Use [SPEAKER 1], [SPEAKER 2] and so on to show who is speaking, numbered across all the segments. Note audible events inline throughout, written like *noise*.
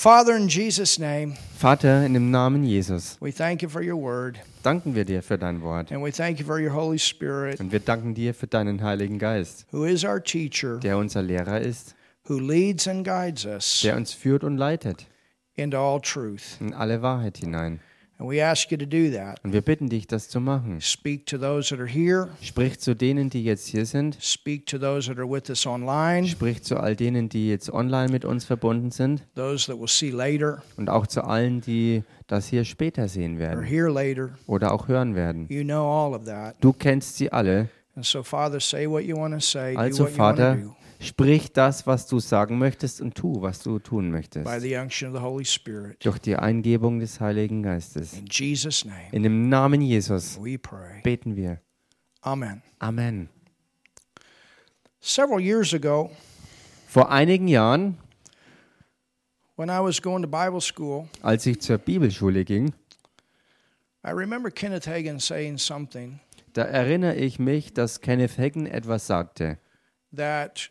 [SPEAKER 1] Father, in Jesus' name,
[SPEAKER 2] Vater, in dem Namen Jesus,
[SPEAKER 1] we thank you for your word,
[SPEAKER 2] danken wir dir für dein Wort.
[SPEAKER 1] and we thank you for your Holy Spirit,
[SPEAKER 2] Und wir danken dir für deinen Heiligen Geist,
[SPEAKER 1] who is our teacher,
[SPEAKER 2] der unser Lehrer ist,
[SPEAKER 1] who leads and guides us
[SPEAKER 2] der uns führt und leitet
[SPEAKER 1] into all truth.
[SPEAKER 2] in alle Wahrheit hinein.
[SPEAKER 1] And we ask you to do that.
[SPEAKER 2] Und wir bitten dich, das zu machen.
[SPEAKER 1] Speak to those that are here,
[SPEAKER 2] Sprich zu denen, die jetzt hier sind.
[SPEAKER 1] speak to those that are with us online,
[SPEAKER 2] Sprich zu all denen, die jetzt online mit uns verbunden sind.
[SPEAKER 1] those that we'll see later
[SPEAKER 2] Und auch zu allen, die das hier später sehen
[SPEAKER 1] or
[SPEAKER 2] werden
[SPEAKER 1] hear later.
[SPEAKER 2] oder auch hören werden.
[SPEAKER 1] You know all of that.
[SPEAKER 2] Du kennst sie alle.
[SPEAKER 1] And so, Father, say what you want to say, do
[SPEAKER 2] Also,
[SPEAKER 1] what you want to
[SPEAKER 2] Vater,
[SPEAKER 1] do
[SPEAKER 2] sprich das, was du sagen möchtest und tu, was du tun möchtest. Durch die Eingebung des Heiligen Geistes.
[SPEAKER 1] In Jesus' name,
[SPEAKER 2] In dem Namen Jesus beten wir.
[SPEAKER 1] Amen.
[SPEAKER 2] Amen.
[SPEAKER 1] Several years ago,
[SPEAKER 2] Vor einigen Jahren,
[SPEAKER 1] when I was going to Bible school,
[SPEAKER 2] als ich zur Bibelschule ging,
[SPEAKER 1] I remember Kenneth Hagin saying something
[SPEAKER 2] da erinnere ich mich, dass Kenneth Hagin etwas sagte,
[SPEAKER 1] that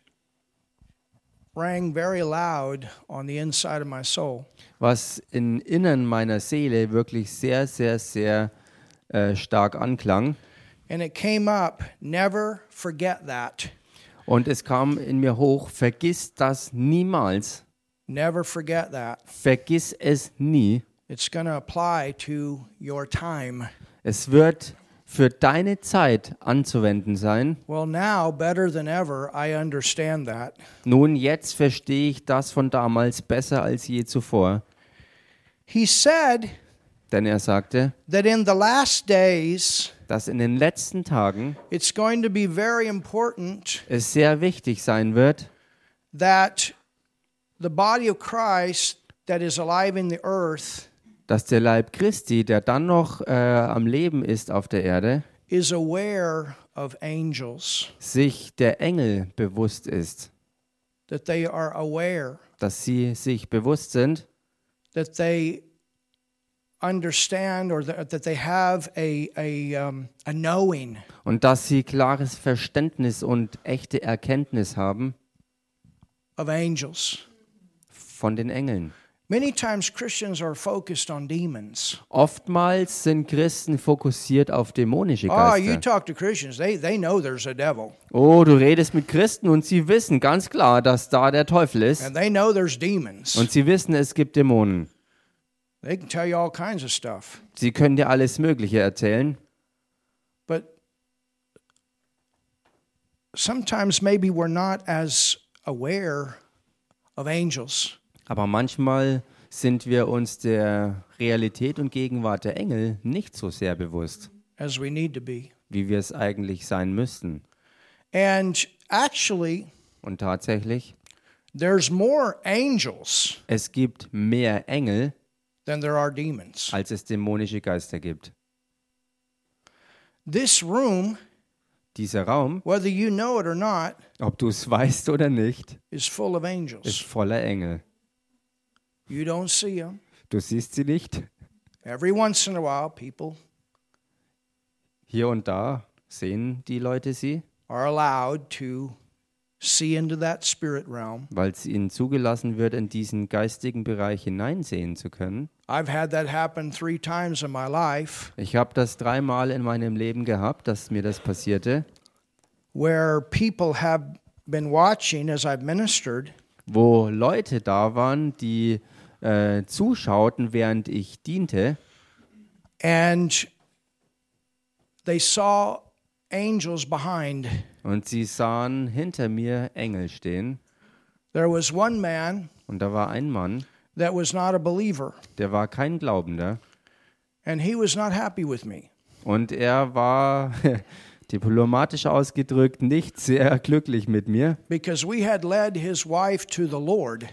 [SPEAKER 1] rang very loud on the inside of my soul.
[SPEAKER 2] was im Innern meiner Seele wirklich sehr, sehr, sehr äh, stark anklang.
[SPEAKER 1] And it came up never forget that.
[SPEAKER 2] Und es kam in mir hoch, vergiss das niemals.
[SPEAKER 1] Never forget that.
[SPEAKER 2] Vergiss es nie.
[SPEAKER 1] It's going to apply to your time.
[SPEAKER 2] Es wird für deine Zeit anzuwenden sein.
[SPEAKER 1] Well, now, better than ever, I understand that.
[SPEAKER 2] Nun, jetzt verstehe ich das von damals besser als je zuvor.
[SPEAKER 1] He said
[SPEAKER 2] Denn er sagte,
[SPEAKER 1] that in the last days,
[SPEAKER 2] dass in den letzten Tagen
[SPEAKER 1] it's going to be very important
[SPEAKER 2] es sehr wichtig sein wird,
[SPEAKER 1] that the body of Christ that is alive in the earth
[SPEAKER 2] dass der Leib Christi, der dann noch äh, am Leben ist auf der Erde,
[SPEAKER 1] is aware of angels,
[SPEAKER 2] sich der Engel bewusst ist,
[SPEAKER 1] that they are aware,
[SPEAKER 2] dass sie sich bewusst sind,
[SPEAKER 1] that they understand or that, that they have a, a, um, a knowing
[SPEAKER 2] und dass sie klares Verständnis und echte Erkenntnis haben
[SPEAKER 1] of angels.
[SPEAKER 2] von den Engeln.
[SPEAKER 1] Many times Christians are focused on demons.
[SPEAKER 2] Oftmals sind Christen fokussiert auf dämonische
[SPEAKER 1] Oh, you
[SPEAKER 2] Geister.
[SPEAKER 1] talk to Christians, they, they know there's a devil.
[SPEAKER 2] Oh, du redest mit Christen und sie wissen ganz klar, dass da der Teufel ist.
[SPEAKER 1] And they know there's demons.
[SPEAKER 2] Und sie wissen, es gibt Dämonen.
[SPEAKER 1] They can tell you all kinds of stuff.
[SPEAKER 2] Sie können dir alles Mögliche erzählen.
[SPEAKER 1] But sometimes maybe we're not as aware of angels
[SPEAKER 2] Aber manchmal sind wir uns der Realität und Gegenwart der Engel nicht so sehr bewusst,
[SPEAKER 1] as we need to be.
[SPEAKER 2] wie wir es eigentlich sein müssten.
[SPEAKER 1] And actually,
[SPEAKER 2] Und tatsächlich,
[SPEAKER 1] there's more angels
[SPEAKER 2] es gibt mehr Engel,
[SPEAKER 1] than there are demons.
[SPEAKER 2] als es dämonische Geister gibt.
[SPEAKER 1] This room,
[SPEAKER 2] Dieser Raum,
[SPEAKER 1] whether you know it or not,
[SPEAKER 2] ob du es weißt oder nicht,
[SPEAKER 1] is full of
[SPEAKER 2] ist
[SPEAKER 1] angels.
[SPEAKER 2] voller Engel.
[SPEAKER 1] You don't see them.
[SPEAKER 2] Du siehst sie nicht.
[SPEAKER 1] Every once in a while, people
[SPEAKER 2] Hier und da sehen die Leute sie,
[SPEAKER 1] are allowed to see into that spirit realm.
[SPEAKER 2] weil es ihnen zugelassen wird, in diesen geistigen Bereich hineinsehen zu können.
[SPEAKER 1] I've had that happen three times in my life
[SPEAKER 2] Ich habe das dreimal in meinem Leben gehabt, dass mir das passierte,
[SPEAKER 1] where people have been watching as I've ministered,
[SPEAKER 2] wo Leute da waren, die äh, zuschauten, während ich diente.
[SPEAKER 1] and they saw angels behind.
[SPEAKER 2] Und sie sahen hinter mir Engel stehen.
[SPEAKER 1] There was one man
[SPEAKER 2] Und da war ein Mann,
[SPEAKER 1] that was not a believer,
[SPEAKER 2] der war kein Glaubender.
[SPEAKER 1] and he was not happy with me.
[SPEAKER 2] Und er war, *laughs* diplomatisch ausgedrückt, nicht sehr glücklich mit mir,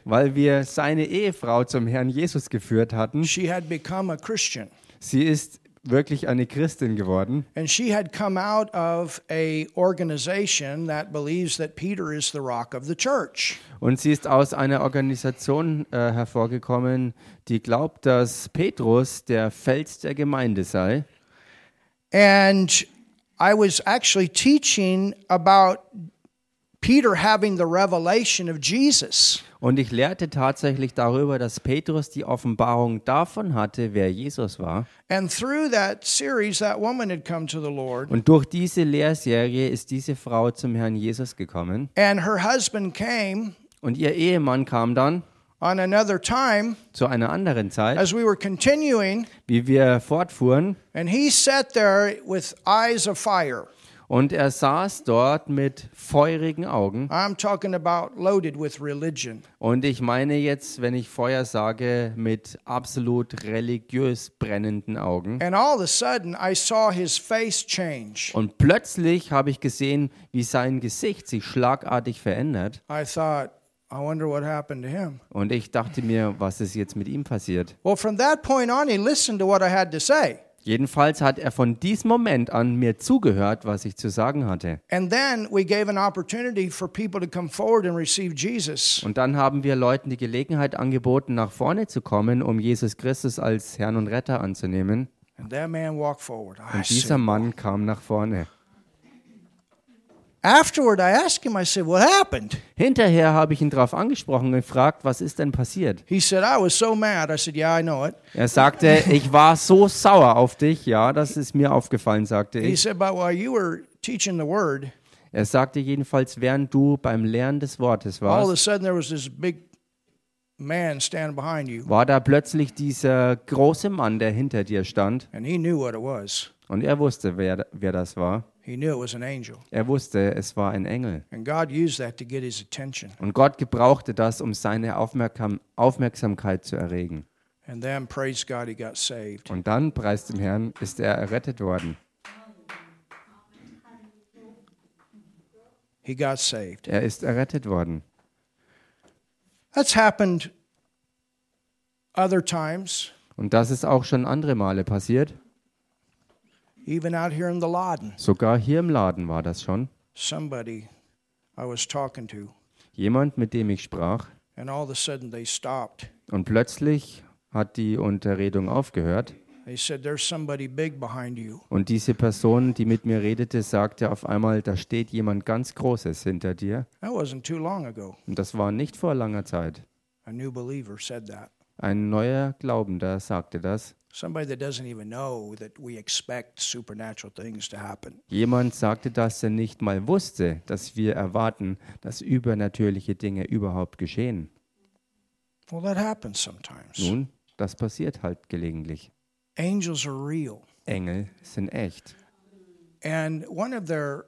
[SPEAKER 2] weil wir seine Ehefrau zum Herrn Jesus geführt hatten. Sie ist wirklich eine Christin geworden.
[SPEAKER 1] and she had come out of a organization that believes that Peter is the rock of the church.
[SPEAKER 2] Und sie ist aus einer Organisation äh, hervorgekommen, die glaubt, dass Petrus der Fels der Gemeinde sei.
[SPEAKER 1] And I was actually teaching about Peter having the revelation of Jesus.
[SPEAKER 2] Und ich lehrte tatsächlich darüber, dass Petrus die Offenbarung davon hatte, wer Jesus war.
[SPEAKER 1] And through that series, that woman had come to the Lord.
[SPEAKER 2] Und durch diese Lehrserie ist diese Frau zum Herrn Jesus gekommen.
[SPEAKER 1] And her husband came
[SPEAKER 2] Und ihr Ehemann kam dann
[SPEAKER 1] on another time
[SPEAKER 2] zu einer anderen Zeit,
[SPEAKER 1] as we were continuing,
[SPEAKER 2] wie wir fortfuhren.
[SPEAKER 1] and he sat there with eyes of fire.
[SPEAKER 2] Und er saß dort mit feurigen Augen.
[SPEAKER 1] I'm talking about loaded with religion.
[SPEAKER 2] Und ich meine jetzt, wenn ich Feuer sage, mit absolut religiös brennenden Augen.
[SPEAKER 1] And all of a sudden, I saw his face change.
[SPEAKER 2] Und plötzlich habe ich gesehen, wie sein Gesicht sich schlagartig verändert.
[SPEAKER 1] I thought, I wonder what happened to him.
[SPEAKER 2] Und ich dachte mir, was ist jetzt mit ihm passiert?
[SPEAKER 1] Well, from that point on, he listened to what I had to say.
[SPEAKER 2] Jedenfalls hat er von diesem Moment an mir zugehört, was ich zu sagen hatte.
[SPEAKER 1] And then we gave an opportunity for people to come forward and receive Jesus.
[SPEAKER 2] Und dann haben wir Leuten die Gelegenheit angeboten, nach vorne zu kommen, um Jesus Christus als Herrn und Retter anzunehmen.
[SPEAKER 1] And that man walked forward. I
[SPEAKER 2] Und dieser Mann kam nach vorne.
[SPEAKER 1] Afterward, I asked him, I said, What happened?
[SPEAKER 2] Hinterher habe ich ihn darauf angesprochen und gefragt, was ist denn passiert?
[SPEAKER 1] He said, I was so mad. I said, Yeah, I know it.
[SPEAKER 2] Er sagte, *laughs* ich war so sauer auf dich. Ja, das ist mir aufgefallen, sagte
[SPEAKER 1] He
[SPEAKER 2] ich.
[SPEAKER 1] said, But while you were teaching the word,
[SPEAKER 2] Er sagte jedenfalls, während du beim Lernen des Wortes
[SPEAKER 1] all of a
[SPEAKER 2] warst,
[SPEAKER 1] sudden there was this big man standing behind you,
[SPEAKER 2] war da plötzlich dieser große Mann, der hinter dir stand.
[SPEAKER 1] and he knew what it was.
[SPEAKER 2] Und er wusste, wer, wer das war.
[SPEAKER 1] He knew it was an angel.
[SPEAKER 2] Er wusste, es war ein Engel.
[SPEAKER 1] And God used that to get his attention.
[SPEAKER 2] Und Gott gebrauchte das, um seine Aufmerksam Aufmerksamkeit zu erregen.
[SPEAKER 1] And then, praise God, he got saved.
[SPEAKER 2] Und dann, preis dem Herrn, ist er errettet worden.
[SPEAKER 1] He got saved.
[SPEAKER 2] Er ist errettet worden.
[SPEAKER 1] That's happened other times,
[SPEAKER 2] Und das ist auch schon andere Male passiert.
[SPEAKER 1] Even out here in the Laden.
[SPEAKER 2] Sogar hier im Laden war das schon.
[SPEAKER 1] Somebody I was talking to,
[SPEAKER 2] Jemand, mit dem ich sprach.
[SPEAKER 1] and all of a sudden they stopped.
[SPEAKER 2] Und plötzlich hat die Unterredung aufgehört.
[SPEAKER 1] They said, There's somebody big behind you.
[SPEAKER 2] Und diese Person, die mit mir redete, sagte auf einmal, da steht jemand ganz Großes hinter dir.
[SPEAKER 1] That wasn't too long ago.
[SPEAKER 2] Und das war nicht vor langer Zeit.
[SPEAKER 1] A new believer said that.
[SPEAKER 2] Ein neuer Glaubender sagte das.
[SPEAKER 1] Somebody that doesn't even know that we expect supernatural things to happen.
[SPEAKER 2] Jemand sagte, dass er nicht mal wusste, dass wir erwarten, dass übernatürliche Dinge überhaupt geschehen.
[SPEAKER 1] Well, that happens sometimes.
[SPEAKER 2] Nun, das passiert halt gelegentlich.
[SPEAKER 1] Angels are real.
[SPEAKER 2] Engel sind echt.
[SPEAKER 1] And one of their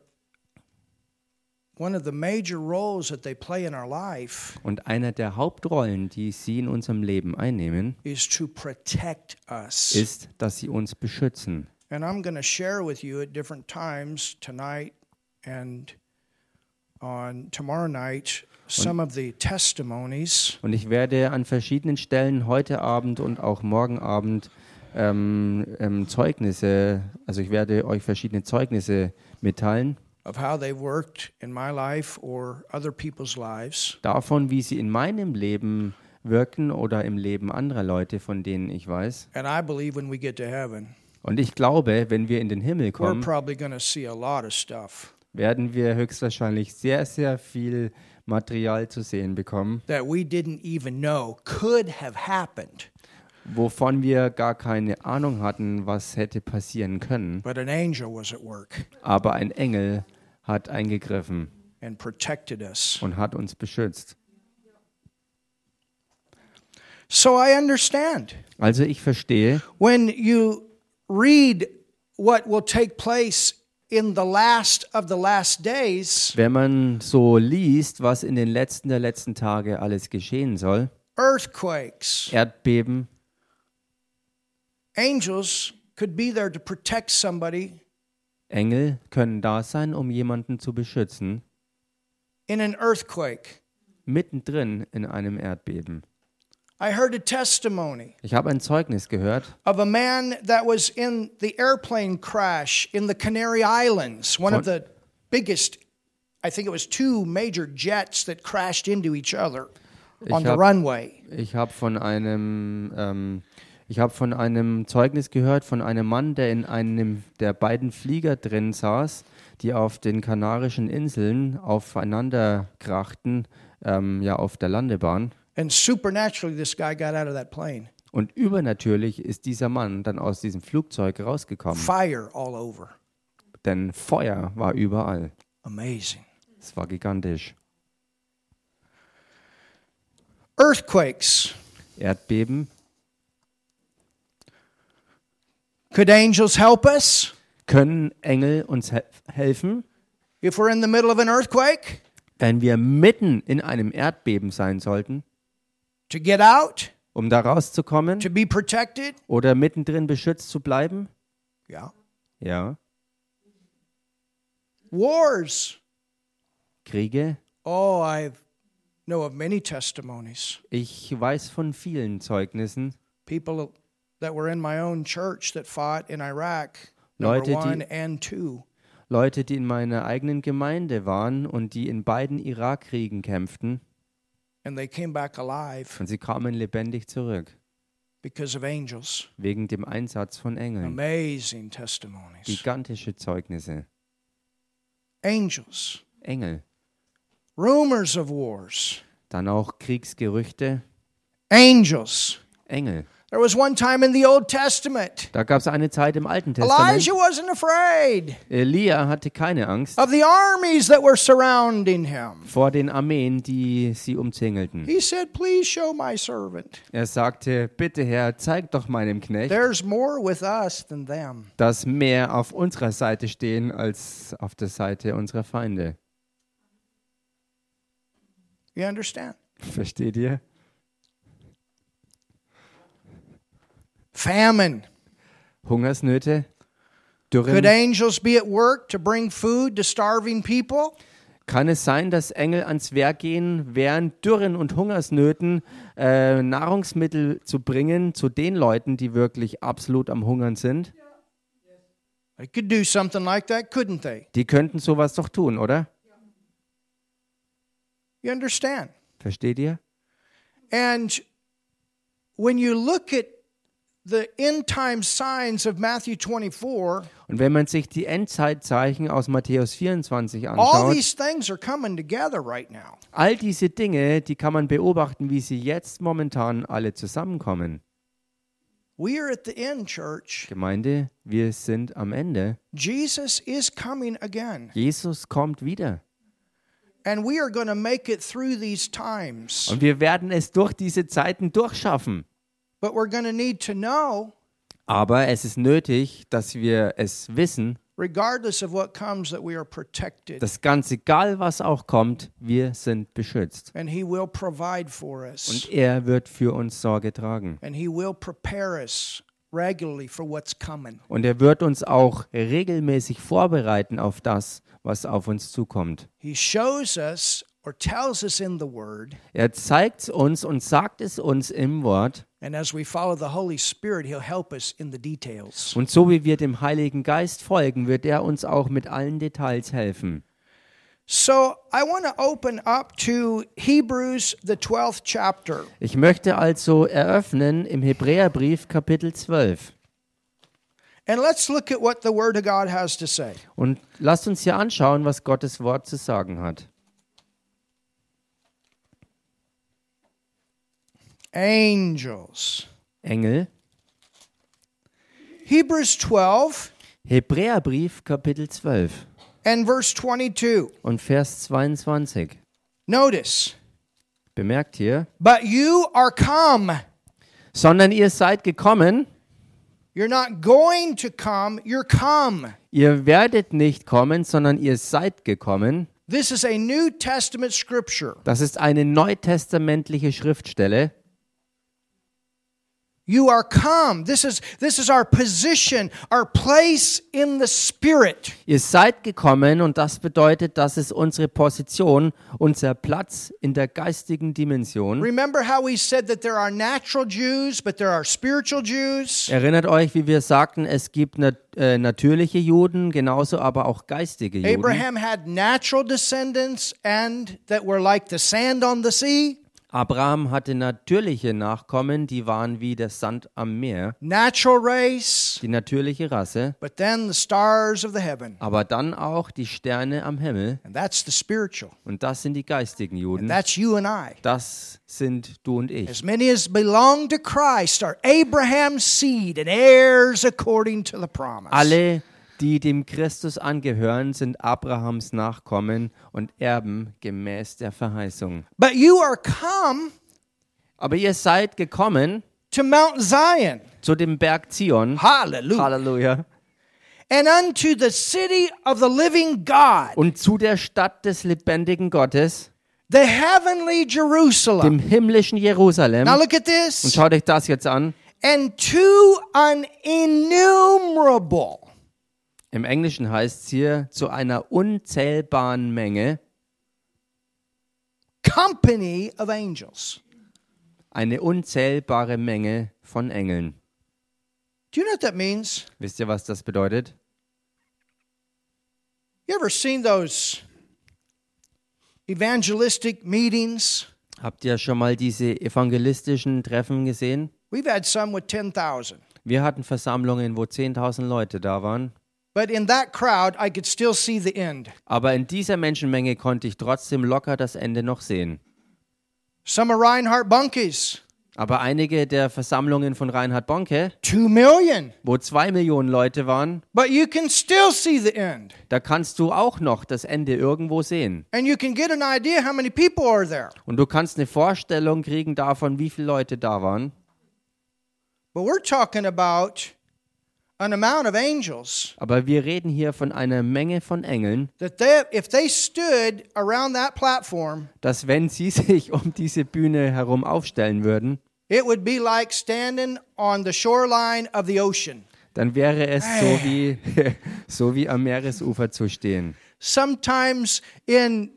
[SPEAKER 1] one of the major roles that they play in our life
[SPEAKER 2] Und einer der Hauptrollen, die sie in unserem Leben einnehmen,
[SPEAKER 1] is to protect us.
[SPEAKER 2] ist, dass sie uns beschützen.
[SPEAKER 1] And I'm going to share with you at different times tonight and on tomorrow night some of the testimonies
[SPEAKER 2] Und ich werde an verschiedenen Stellen heute Abend und auch morgen Abend ähm, ähm, Zeugnisse, also ich werde euch verschiedene Zeugnisse mitteilen
[SPEAKER 1] of how they worked in my life or other people's lives.
[SPEAKER 2] davon, wie sie in meinem Leben wirken oder im Leben anderer Leute, von denen ich weiß.
[SPEAKER 1] And I believe when we get to heaven,
[SPEAKER 2] Und ich glaube, wenn wir in den Himmel
[SPEAKER 1] we're
[SPEAKER 2] kommen,
[SPEAKER 1] probably going to see a lot of stuff
[SPEAKER 2] werden wir höchstwahrscheinlich sehr, sehr viel Material zu sehen bekommen,
[SPEAKER 1] that we didn't even know could have happened,
[SPEAKER 2] wovon wir gar keine Ahnung hatten, was hätte passieren können.
[SPEAKER 1] but an angel was at work
[SPEAKER 2] Aber ein Engel hat eingegriffen und hat uns beschützt.
[SPEAKER 1] So I understand.
[SPEAKER 2] Also ich verstehe,
[SPEAKER 1] When you read what will take place in the last of the last days,
[SPEAKER 2] wenn man so liest, was in den letzten der letzten Tage alles geschehen soll,
[SPEAKER 1] earthquakes,
[SPEAKER 2] Erdbeben,
[SPEAKER 1] angels could be there to protect somebody
[SPEAKER 2] Engel können da sein, um jemanden zu beschützen,
[SPEAKER 1] in an earthquake.
[SPEAKER 2] mittendrin in einem Erdbeben.
[SPEAKER 1] I heard a testimony
[SPEAKER 2] Ich habe ein Zeugnis gehört
[SPEAKER 1] of a man that was in the airplane crash in the Canary Islands, one of the biggest, I think it was two major jets that crashed into each other on the
[SPEAKER 2] hab-
[SPEAKER 1] runway.
[SPEAKER 2] Ich habe von einem, ähm, ich habe von einem Zeugnis gehört von einem Mann, der in einem der beiden Flieger drin saß, die auf den Kanarischen Inseln aufeinander krachten, ähm, ja auf der Landebahn.
[SPEAKER 1] And supernaturally, this guy got out of that plane.
[SPEAKER 2] Und übernatürlich ist dieser Mann dann aus diesem Flugzeug rausgekommen,
[SPEAKER 1] Fire all over.
[SPEAKER 2] denn Feuer war überall.
[SPEAKER 1] Amazing.
[SPEAKER 2] Es war gigantisch.
[SPEAKER 1] Earthquakes.
[SPEAKER 2] Erdbeben.
[SPEAKER 1] Could angels help us
[SPEAKER 2] Können Engel uns he helfen,
[SPEAKER 1] if we're in the middle of an earthquake
[SPEAKER 2] wenn wir mitten in einem Erdbeben sein sollten,
[SPEAKER 1] to get out,
[SPEAKER 2] um da rauszukommen
[SPEAKER 1] to be protected?
[SPEAKER 2] oder mittendrin beschützt zu bleiben?
[SPEAKER 1] Yeah.
[SPEAKER 2] Ja.
[SPEAKER 1] Wars.
[SPEAKER 2] Kriege.
[SPEAKER 1] Oh, I know of many testimonies.
[SPEAKER 2] Ich weiß von vielen Zeugnissen.
[SPEAKER 1] People that were in my own church that fought in Iraq, number
[SPEAKER 2] Leute, die-
[SPEAKER 1] one and two.
[SPEAKER 2] Leute, die in meiner eigenen Gemeinde waren und die in beiden Irakkriegen kämpften
[SPEAKER 1] And they came back alive
[SPEAKER 2] und sie kamen lebendig zurück
[SPEAKER 1] because of angels.
[SPEAKER 2] wegen dem Einsatz von Engeln.
[SPEAKER 1] Amazing testimonies.
[SPEAKER 2] Gigantische Zeugnisse.
[SPEAKER 1] Angels.
[SPEAKER 2] Engel.
[SPEAKER 1] Rumors of wars.
[SPEAKER 2] Dann auch Kriegsgerüchte.
[SPEAKER 1] Angels.
[SPEAKER 2] Engel.
[SPEAKER 1] There was one time in the Old Testament.
[SPEAKER 2] Da gab es eine Zeit im Alten Testament.
[SPEAKER 1] Elijah wasn't afraid
[SPEAKER 2] Elia hatte keine Angst
[SPEAKER 1] of the armies that were surrounding him.
[SPEAKER 2] vor den Armeen, die sie umzingelten.
[SPEAKER 1] He said, Please show my servant.
[SPEAKER 2] Er sagte, bitte Herr, zeig doch meinem Knecht,
[SPEAKER 1] There's more with us than them.
[SPEAKER 2] dass mehr auf unserer Seite stehen als auf der Seite unserer Feinde.
[SPEAKER 1] You understand?
[SPEAKER 2] Versteht ihr?
[SPEAKER 1] Famine.
[SPEAKER 2] Hungersnöte,
[SPEAKER 1] Could
[SPEAKER 2] Dürren.
[SPEAKER 1] angels be at work to bring food to starving people?
[SPEAKER 2] Kann es sein, dass Engel ans Werk gehen, während Dürren und Hungersnöten äh, Nahrungsmittel zu bringen zu den Leuten, die wirklich absolut am Hungern sind?
[SPEAKER 1] They could do something like that, couldn't they?
[SPEAKER 2] Die könnten sowas doch tun, oder?
[SPEAKER 1] You understand?
[SPEAKER 2] Versteht ihr?
[SPEAKER 1] And when you look at the end time signs of Matthew 24,
[SPEAKER 2] Und wenn man sich die Endzeitzeichen aus Matthäus 24
[SPEAKER 1] all
[SPEAKER 2] anschaut,
[SPEAKER 1] these things are coming together right now.
[SPEAKER 2] all diese Dinge, die kann man beobachten, wie sie jetzt momentan alle zusammenkommen.
[SPEAKER 1] We are at the end, church.
[SPEAKER 2] Gemeinde, wir sind am Ende.
[SPEAKER 1] Jesus is coming again.
[SPEAKER 2] Jesus kommt wieder.
[SPEAKER 1] And we are going to make it through these times.
[SPEAKER 2] Und wir werden es durch diese Zeiten durchschaffen. Aber es ist nötig, dass wir es wissen,
[SPEAKER 1] regardless of what comes, that we are protected.
[SPEAKER 2] dass ganz egal, was auch kommt, wir sind beschützt.
[SPEAKER 1] And He will provide for us.
[SPEAKER 2] Und er wird für uns Sorge tragen.
[SPEAKER 1] And He will prepare us regularly for what's coming.
[SPEAKER 2] Und er wird uns auch regelmäßig vorbereiten auf das, was auf uns zukommt.
[SPEAKER 1] He shows us or tells us in the Word.
[SPEAKER 2] Er zeigt es uns und sagt es uns im Wort.
[SPEAKER 1] And as we follow the Holy Spirit, He'll help us in the details.
[SPEAKER 2] Und so wie wir dem Heiligen Geist folgen, wird er uns auch mit allen Details helfen.
[SPEAKER 1] So I want to open up to Hebrews, the 12th chapter.
[SPEAKER 2] Ich möchte also eröffnen im Hebräerbrief Kapitel 12.
[SPEAKER 1] And let's look at what the Word of God has to say.
[SPEAKER 2] Und lasst uns hier anschauen, was Gottes Wort zu sagen hat.
[SPEAKER 1] Angels.
[SPEAKER 2] Engel,
[SPEAKER 1] Hebrews 12
[SPEAKER 2] Hebräerbrief Kapitel 12
[SPEAKER 1] and verse 22.
[SPEAKER 2] und Vers 22.
[SPEAKER 1] Notice,
[SPEAKER 2] Bemerkt hier,
[SPEAKER 1] but you are come.
[SPEAKER 2] sondern ihr seid gekommen,
[SPEAKER 1] You're not going to come, you're come.
[SPEAKER 2] ihr werdet nicht kommen, sondern ihr seid gekommen.
[SPEAKER 1] This is a New Testament scripture.
[SPEAKER 2] Das ist eine neutestamentliche Schriftstelle.
[SPEAKER 1] You are come. This is this is our position, our place in the spirit.
[SPEAKER 2] Ihr seid gekommen und das bedeutet, das ist unsere Position, unser Platz in der geistigen Dimension.
[SPEAKER 1] Remember how we said that there are natural Jews, but there are spiritual Jews?
[SPEAKER 2] Erinnert euch, wie wir sagten, es gibt nat äh, natürliche Juden, genauso aber auch geistige Juden.
[SPEAKER 1] Abraham had natural descendants and that were like the sand on the sea.
[SPEAKER 2] Abraham hatte natürliche Nachkommen, die waren wie der Sand am Meer,
[SPEAKER 1] natural race,
[SPEAKER 2] die natürliche Rasse,
[SPEAKER 1] but then the stars of the heaven.
[SPEAKER 2] aber dann auch die Sterne am Himmel
[SPEAKER 1] And that's the spiritual.
[SPEAKER 2] und das sind die geistigen Juden.
[SPEAKER 1] That's you and I.
[SPEAKER 2] Das sind du und ich.
[SPEAKER 1] As many as belong to Christ are Abraham's seed and heirs according to the promise.
[SPEAKER 2] Alle, die dem Christus angehören, sind Abrahams Nachkommen und Erben gemäß der Verheißung.
[SPEAKER 1] But you are come
[SPEAKER 2] Aber ihr seid gekommen
[SPEAKER 1] to Mount Zion.
[SPEAKER 2] zu dem Berg Zion.
[SPEAKER 1] Hallelujah.
[SPEAKER 2] Halleluja.
[SPEAKER 1] And unto the city of the living God,
[SPEAKER 2] Und zu der Stadt des lebendigen Gottes,
[SPEAKER 1] the heavenly Jerusalem.
[SPEAKER 2] dem himmlischen Jerusalem.
[SPEAKER 1] Now look at
[SPEAKER 2] Und
[SPEAKER 1] this.
[SPEAKER 2] schaut euch das jetzt an.
[SPEAKER 1] And to an innumerable
[SPEAKER 2] Im Englischen heißt es hier zu einer unzählbaren Menge,
[SPEAKER 1] company of angels.
[SPEAKER 2] eine unzählbare Menge von Engeln.
[SPEAKER 1] Do you know what that means?
[SPEAKER 2] Wisst ihr, was das bedeutet?
[SPEAKER 1] You ever seen those evangelistic meetings?
[SPEAKER 2] Habt ihr schon mal diese evangelistischen Treffen gesehen?
[SPEAKER 1] We've had some with 10,000.
[SPEAKER 2] Wir hatten Versammlungen, wo 10.000 Leute da waren.
[SPEAKER 1] But in that crowd, I could still see the end.
[SPEAKER 2] Aber in dieser Menschenmenge konnte ich trotzdem locker das Ende noch sehen.
[SPEAKER 1] Some of Reinhard Bunke's,
[SPEAKER 2] Aber einige der Versammlungen von Reinhard Bonke,
[SPEAKER 1] two million.
[SPEAKER 2] wo zwei Millionen Leute waren,
[SPEAKER 1] But you can still see the end.
[SPEAKER 2] da kannst du auch noch das Ende irgendwo sehen.
[SPEAKER 1] And you can get an idea how many people are there.
[SPEAKER 2] Und du kannst eine Vorstellung kriegen davon, wie viele Leute da waren.
[SPEAKER 1] But we're talking about an amount of angels
[SPEAKER 2] Aber wir reden hier von einer Menge von Engeln,
[SPEAKER 1] that they, if they stood around that platform,
[SPEAKER 2] dass wenn sie *laughs* sich um diese Bühne herum aufstellen würden,
[SPEAKER 1] it would be like standing on the shoreline of the ocean.
[SPEAKER 2] dann wäre es so wie, *laughs* so wie am Meeresufer zu stehen.
[SPEAKER 1] Sometimes in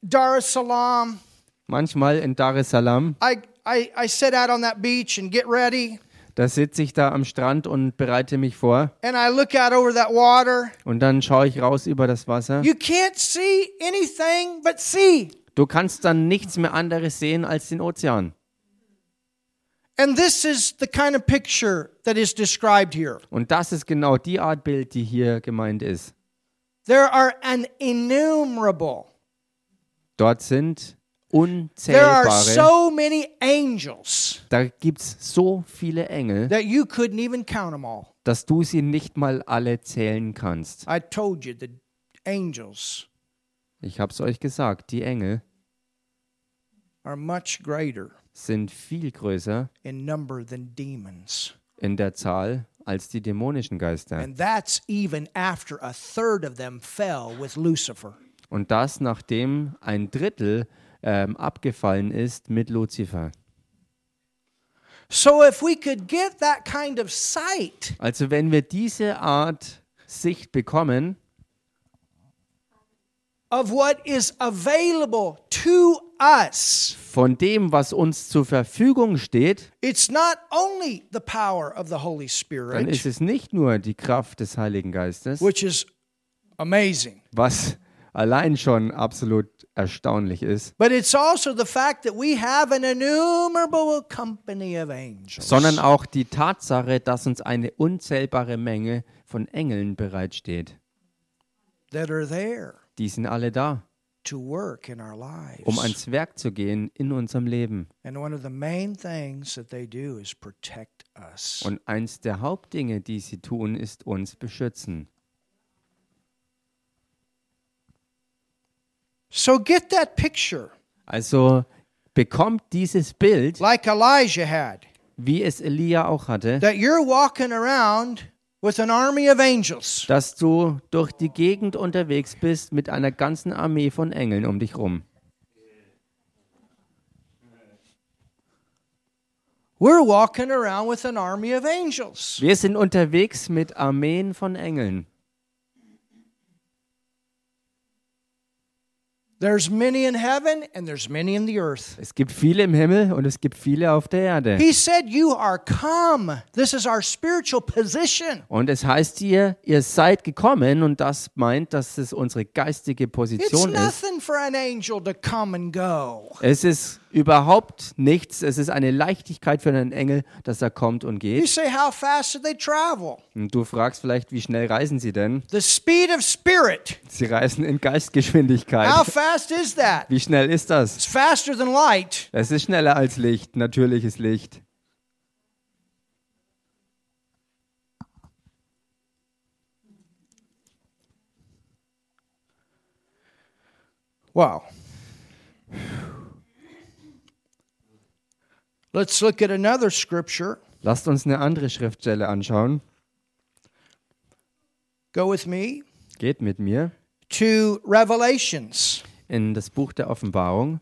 [SPEAKER 1] Dar es Salaam,
[SPEAKER 2] Manchmal in Dar es Salaam,
[SPEAKER 1] I, I, I sit out on that beach and get ready,
[SPEAKER 2] da sitze ich da am Strand und bereite mich vor
[SPEAKER 1] and I look out over that water.
[SPEAKER 2] und dann schaue ich raus über das Wasser.
[SPEAKER 1] You can't see anything but sea.
[SPEAKER 2] Du kannst dann nichts mehr anderes sehen als den Ozean.
[SPEAKER 1] And this is the kind of picture that is described here.
[SPEAKER 2] Und das ist genau die Art Bild, die hier gemeint ist.
[SPEAKER 1] There are an innumerable,
[SPEAKER 2] Dort sind unzählbare,
[SPEAKER 1] so many angels
[SPEAKER 2] da gibt es so viele Engel,
[SPEAKER 1] that you couldn't even count them all.
[SPEAKER 2] dass du sie nicht mal alle zählen kannst.
[SPEAKER 1] I told you the angels
[SPEAKER 2] Ich habe es euch gesagt, die Engel
[SPEAKER 1] are much greater
[SPEAKER 2] sind viel größer
[SPEAKER 1] in number than demons.
[SPEAKER 2] in der Zahl als die dämonischen Geister.
[SPEAKER 1] And that's even after a third of them fell with Lucifer.
[SPEAKER 2] Und das, nachdem ein Drittel ähm, abgefallen ist mit Luzifer.
[SPEAKER 1] So if we could get that kind of sight,
[SPEAKER 2] Also wenn wir diese Art Sicht bekommen,
[SPEAKER 1] of what is available to us.
[SPEAKER 2] von dem, was uns zur Verfügung steht,
[SPEAKER 1] It's not only the power of the Holy
[SPEAKER 2] dann
[SPEAKER 1] Spirit,
[SPEAKER 2] ist es nicht nur die Kraft des Heiligen Geistes,
[SPEAKER 1] which is amazing,
[SPEAKER 2] was allein schon absolut erstaunlich ist,
[SPEAKER 1] but it's also the fact that we have an innumerable company of angels.
[SPEAKER 2] sondern auch die Tatsache, dass uns eine unzählbare Menge von Engeln bereitsteht. Die sind alle da,
[SPEAKER 1] to work in our lives.
[SPEAKER 2] um ans Werk zu gehen in unserem Leben. Und eins der Hauptdinge, die sie tun, ist uns beschützen.
[SPEAKER 1] So get that picture
[SPEAKER 2] Also bekommt dieses Bild,
[SPEAKER 1] like Elijah had,
[SPEAKER 2] wie es Elia auch hatte,
[SPEAKER 1] that you're walking around with an army of angels.
[SPEAKER 2] dass du durch die Gegend unterwegs bist mit einer ganzen Armee von Engeln um dich rum.
[SPEAKER 1] We're walking around with an army of angels.
[SPEAKER 2] Wir sind unterwegs mit Armeen von Engeln.
[SPEAKER 1] There's many in heaven and there's many in the earth.
[SPEAKER 2] Es gibt viele im Himmel und es gibt viele auf der Erde.
[SPEAKER 1] He said, You are come. This is our spiritual position.
[SPEAKER 2] Und es heißt hier, ihr seid gekommen und das meint, dass es unsere geistige
[SPEAKER 1] It's
[SPEAKER 2] Position ist.
[SPEAKER 1] nothing for an angel to come and go.
[SPEAKER 2] Es ist überhaupt nichts. Es ist eine Leichtigkeit für einen Engel, dass er kommt und
[SPEAKER 1] You
[SPEAKER 2] geht.
[SPEAKER 1] say, how fast they travel?
[SPEAKER 2] Und du fragst vielleicht, wie schnell reisen sie denn?
[SPEAKER 1] The speed of spirit.
[SPEAKER 2] Sie reisen in Geistgeschwindigkeit.
[SPEAKER 1] How fast is that?
[SPEAKER 2] Wie schnell ist das?
[SPEAKER 1] It's faster than light.
[SPEAKER 2] Es ist schneller als Licht, natürliches Licht.
[SPEAKER 1] Wow. Let's look at another scripture.
[SPEAKER 2] Lasst uns eine andere Schriftstelle anschauen.
[SPEAKER 1] Go with me
[SPEAKER 2] Geht mit mir
[SPEAKER 1] to Revelations.
[SPEAKER 2] in das Buch der Offenbarung.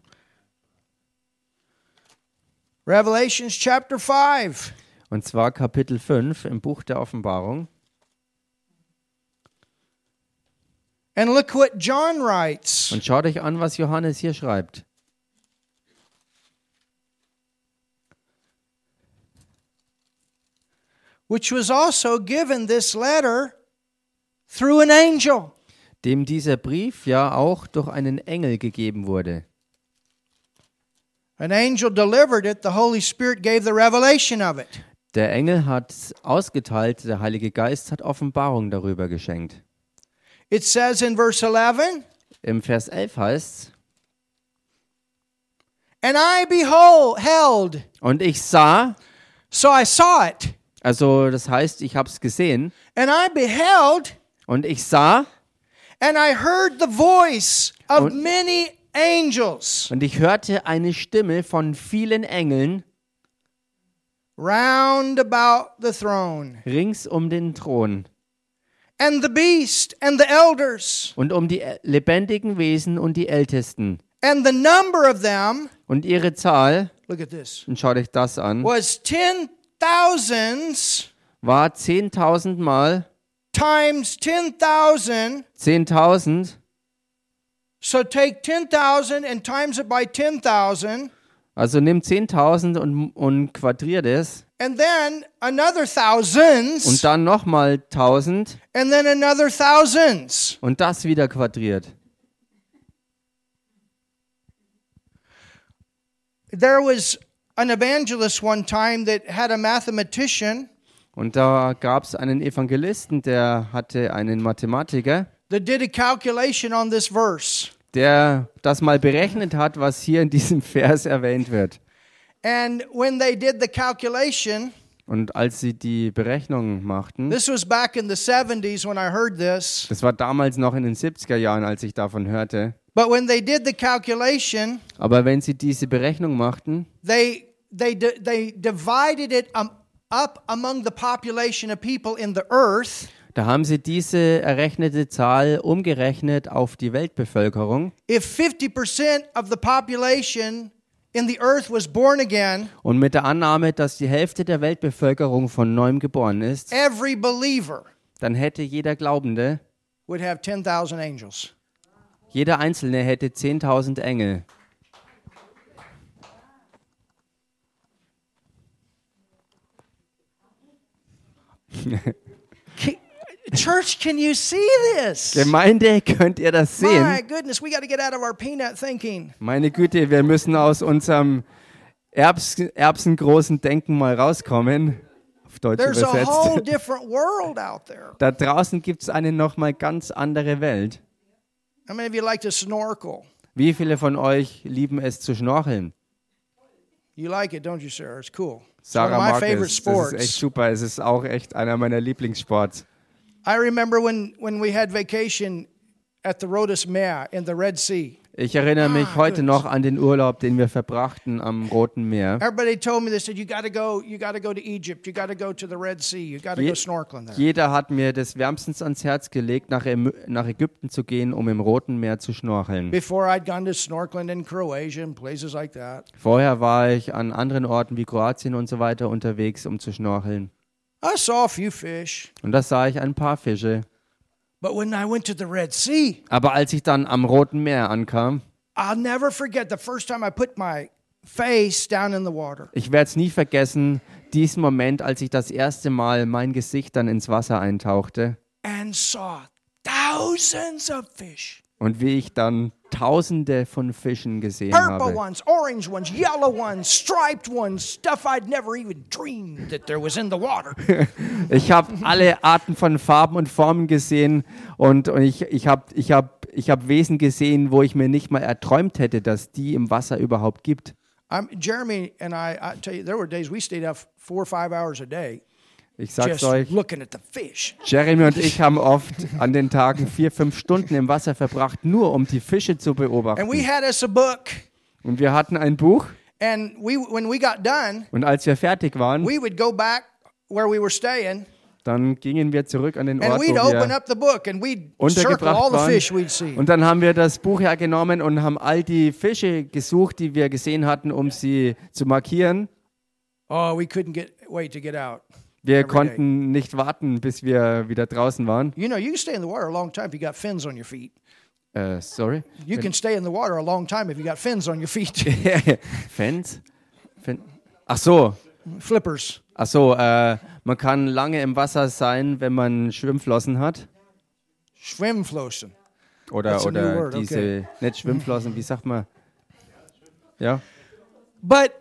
[SPEAKER 1] Revelations chapter 5.
[SPEAKER 2] Und zwar Kapitel 5 im Buch der Offenbarung.
[SPEAKER 1] And look what John writes.
[SPEAKER 2] Und schaut euch an, was Johannes hier schreibt.
[SPEAKER 1] Which was also given this letter through an angel.
[SPEAKER 2] Dem dieser Brief ja auch durch einen Engel gegeben wurde.
[SPEAKER 1] An angel delivered it, the Holy Spirit gave the revelation of it.
[SPEAKER 2] Der Engel hat ausgeteilt, der Heilige Geist hat Offenbarung darüber geschenkt.
[SPEAKER 1] It says in verse 11,
[SPEAKER 2] Im Vers 11 heißt
[SPEAKER 1] And I beheld,
[SPEAKER 2] und ich sah,
[SPEAKER 1] so I saw it,
[SPEAKER 2] also das heißt, ich habe es gesehen,
[SPEAKER 1] and I beheld,
[SPEAKER 2] und ich sah,
[SPEAKER 1] and I heard the voice of
[SPEAKER 2] Und-
[SPEAKER 1] many angels
[SPEAKER 2] und ich hörte eine Stimme von vielen Engeln
[SPEAKER 1] round about the throne,
[SPEAKER 2] rings um den Thron.
[SPEAKER 1] And the beast and the elders,
[SPEAKER 2] und um die lebendigen Wesen und die Ältesten.
[SPEAKER 1] and the number of them,
[SPEAKER 2] Und ihre Zahl,
[SPEAKER 1] look at this,
[SPEAKER 2] und schaut euch das an,
[SPEAKER 1] was ten thousands
[SPEAKER 2] war 10.000 Mal
[SPEAKER 1] times 10,000.
[SPEAKER 2] 10.000.
[SPEAKER 1] So take 10,000 and times it by 10,000,
[SPEAKER 2] Also nimm 10.000 und, und quadriert es.
[SPEAKER 1] and then another thousands,
[SPEAKER 2] Und dann nochmal 1000
[SPEAKER 1] and then another thousands.
[SPEAKER 2] und das wieder quadriert.
[SPEAKER 1] There was an evangelist one time that had a mathematician
[SPEAKER 2] Und da gab es einen Evangelisten, der hatte einen Mathematiker,
[SPEAKER 1] that did a calculation on this verse.
[SPEAKER 2] der das mal berechnet hat, was hier in diesem *laughs* Vers erwähnt wird.
[SPEAKER 1] And when they did the calculation,
[SPEAKER 2] Und als sie die Berechnung machten,
[SPEAKER 1] this was back in the 70s when I heard this,
[SPEAKER 2] das war damals noch in den 70er Jahren, als ich davon hörte,
[SPEAKER 1] but when they did the calculation,
[SPEAKER 2] aber wenn sie diese Berechnung machten,
[SPEAKER 1] they they they divided it up among the population of people in the earth
[SPEAKER 2] da haben sie diese errechnete Zahl umgerechnet auf die Weltbevölkerung.
[SPEAKER 1] if 50% of the population in the earth was born again
[SPEAKER 2] Und mit der Annahme, dass die Hälfte der Weltbevölkerung von neuem geboren ist,
[SPEAKER 1] every believer
[SPEAKER 2] dann hätte jeder Glaubende,
[SPEAKER 1] would have 10,000 angels
[SPEAKER 2] jeder Einzelne hätte 10.000 Engel.
[SPEAKER 1] Church can you see this
[SPEAKER 2] Gemeinde, könnt ihr das
[SPEAKER 1] my
[SPEAKER 2] sehen?
[SPEAKER 1] goodness we got to get out of our peanut thinking
[SPEAKER 2] Meine Güte, wir müssen aus unserem Erbs erbsengroßen Denken mal rauskommen. Auf Deutsch
[SPEAKER 1] there's a whole
[SPEAKER 2] übersetzt.
[SPEAKER 1] different world out there
[SPEAKER 2] Da draußen gibt es eine nochmal ganz andere Welt.
[SPEAKER 1] how many of you like to snorkel
[SPEAKER 2] Wie viele von euch lieben es zu schnorcheln?
[SPEAKER 1] you like it don't you sarah it's cool
[SPEAKER 2] Sarah es. Das ist echt super. Es ist auch echt einer meiner Lieblingssports.
[SPEAKER 1] i remember when when we had vacation at the Rhodes Meer in the Red Sea
[SPEAKER 2] Ich erinnere mich
[SPEAKER 1] Ah,
[SPEAKER 2] heute
[SPEAKER 1] good.
[SPEAKER 2] noch an den Urlaub, den wir verbrachten am Roten Meer.
[SPEAKER 1] Everybody told me they said you got to go you got to go to Egypt you got to go to the Red Sea you got to
[SPEAKER 2] Je-
[SPEAKER 1] go snorkeling there
[SPEAKER 2] Jeder hat mir das wärmstens ans Herz gelegt, nach, Äm- nach Ägypten zu gehen, um im Roten Meer zu schnorcheln.
[SPEAKER 1] before I'd gone to snorkeling in Croatia and places like that
[SPEAKER 2] Vorher war ich an anderen Orten wie Kroatien und so weiter unterwegs, um zu schnorcheln. Und da sah ich ein paar Fische. Aber als ich dann am Roten Meer ankam,
[SPEAKER 1] I'll never forget the first time I put my face down in the water.
[SPEAKER 2] ich werde es nie vergessen, diesen Moment, als ich das erste Mal mein Gesicht dann ins Wasser eintauchte.
[SPEAKER 1] And saw thousands of fish
[SPEAKER 2] Und wie ich dann tausende von Fischen gesehen habe.
[SPEAKER 1] ones, orange ones, yellow ones, striped ones, stuff I'd never even dreamed that there was in the water. *laughs*
[SPEAKER 2] Ich habe alle Arten von Farben und Formen gesehen und, und ich, ich habe ich hab, ich hab Wesen gesehen, wo ich mir nicht mal erträumt hätte, dass die im Wasser überhaupt gibt.
[SPEAKER 1] I'm, Jeremy and I, I tell you, there were days we stayed up four or five hours a day
[SPEAKER 2] Ich sag's
[SPEAKER 1] just
[SPEAKER 2] euch. Jeremy und ich haben oft an den Tagen vier, fünf Stunden im Wasser verbracht, nur um die Fische zu beobachten. Und wir hatten ein Buch und als wir fertig waren, dann gingen wir zurück an den Ort, wo wir untergebracht waren. Und dann haben wir das Buch hergenommen und haben all die Fische gesucht, die wir gesehen hatten, um sie zu markieren.
[SPEAKER 1] Oh, we couldn't get wait to get out.
[SPEAKER 2] Wir konnten nicht warten, bis wir wieder draußen waren.
[SPEAKER 1] You know, you can stay in the water a long time if you got fins on your feet.
[SPEAKER 2] Äh, sorry.
[SPEAKER 1] You can stay in the water a long time if you got fins on your feet. *laughs*
[SPEAKER 2] Fans? Fan Ach so.
[SPEAKER 1] Flippers.
[SPEAKER 2] Ach so, äh, man kann lange im Wasser sein, wenn man Schwimmflossen hat.
[SPEAKER 1] Schwimmflossen.
[SPEAKER 2] Oder,
[SPEAKER 1] That's
[SPEAKER 2] oder
[SPEAKER 1] word,
[SPEAKER 2] diese,
[SPEAKER 1] okay.
[SPEAKER 2] nicht Schwimmflossen, wie sagt man? Ja.
[SPEAKER 1] But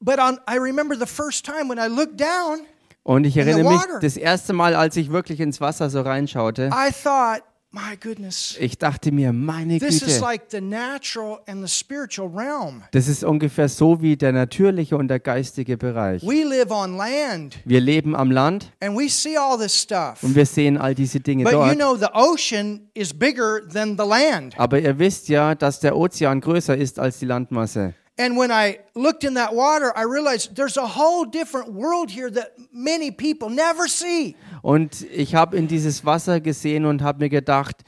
[SPEAKER 1] but on I remember the first time when I looked down,
[SPEAKER 2] Und ich erinnere mich, das erste Mal, als ich wirklich ins Wasser so reinschaute,
[SPEAKER 1] I thought, my goodness,
[SPEAKER 2] ich dachte mir, meine
[SPEAKER 1] this is
[SPEAKER 2] Güte,
[SPEAKER 1] like the natural and the spiritual realm.
[SPEAKER 2] das ist ungefähr so wie der natürliche und der geistige Bereich.
[SPEAKER 1] We live on land
[SPEAKER 2] Wir leben am Land
[SPEAKER 1] and we see all this stuff.
[SPEAKER 2] und wir sehen all diese Dinge
[SPEAKER 1] But you
[SPEAKER 2] dort.
[SPEAKER 1] know the ocean is bigger than the land.
[SPEAKER 2] Aber ihr wisst ja, dass der Ozean größer ist als die Landmasse.
[SPEAKER 1] And when I looked in that water, I realized there's a whole different world here that many people never see.
[SPEAKER 2] Und ich habe in dieses Wasser gesehen und habe mir gedacht,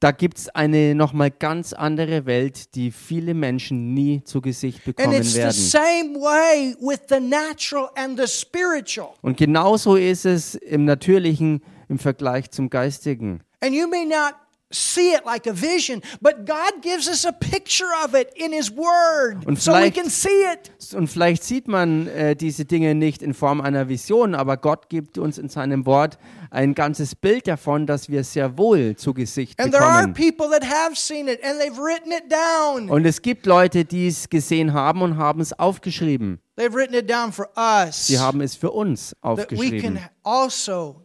[SPEAKER 2] da gibt es eine nochmal ganz andere Welt, die viele Menschen nie zu Gesicht
[SPEAKER 1] And
[SPEAKER 2] bekommen werden.
[SPEAKER 1] same way with the natural and the spiritual.
[SPEAKER 2] Und genauso ist es im Natürlichen im Vergleich zum Geistigen.
[SPEAKER 1] And you may not see it like a vision, but God gives us a picture of it in His Word
[SPEAKER 2] Und
[SPEAKER 1] so we
[SPEAKER 2] vielleicht-
[SPEAKER 1] can see it.
[SPEAKER 2] Und vielleicht sieht man äh, diese Dinge nicht in Form einer Vision, aber Gott gibt uns in seinem Wort ein ganzes Bild davon, dass wir sehr wohl zu Gesicht
[SPEAKER 1] And there are
[SPEAKER 2] bekommen.
[SPEAKER 1] people that have seen it and they've written it down.
[SPEAKER 2] Und es gibt Leute, die es gesehen haben und haben es aufgeschrieben.
[SPEAKER 1] They've written it down for us
[SPEAKER 2] Sie haben es für uns
[SPEAKER 1] that we
[SPEAKER 2] aufgeschrieben,
[SPEAKER 1] can also.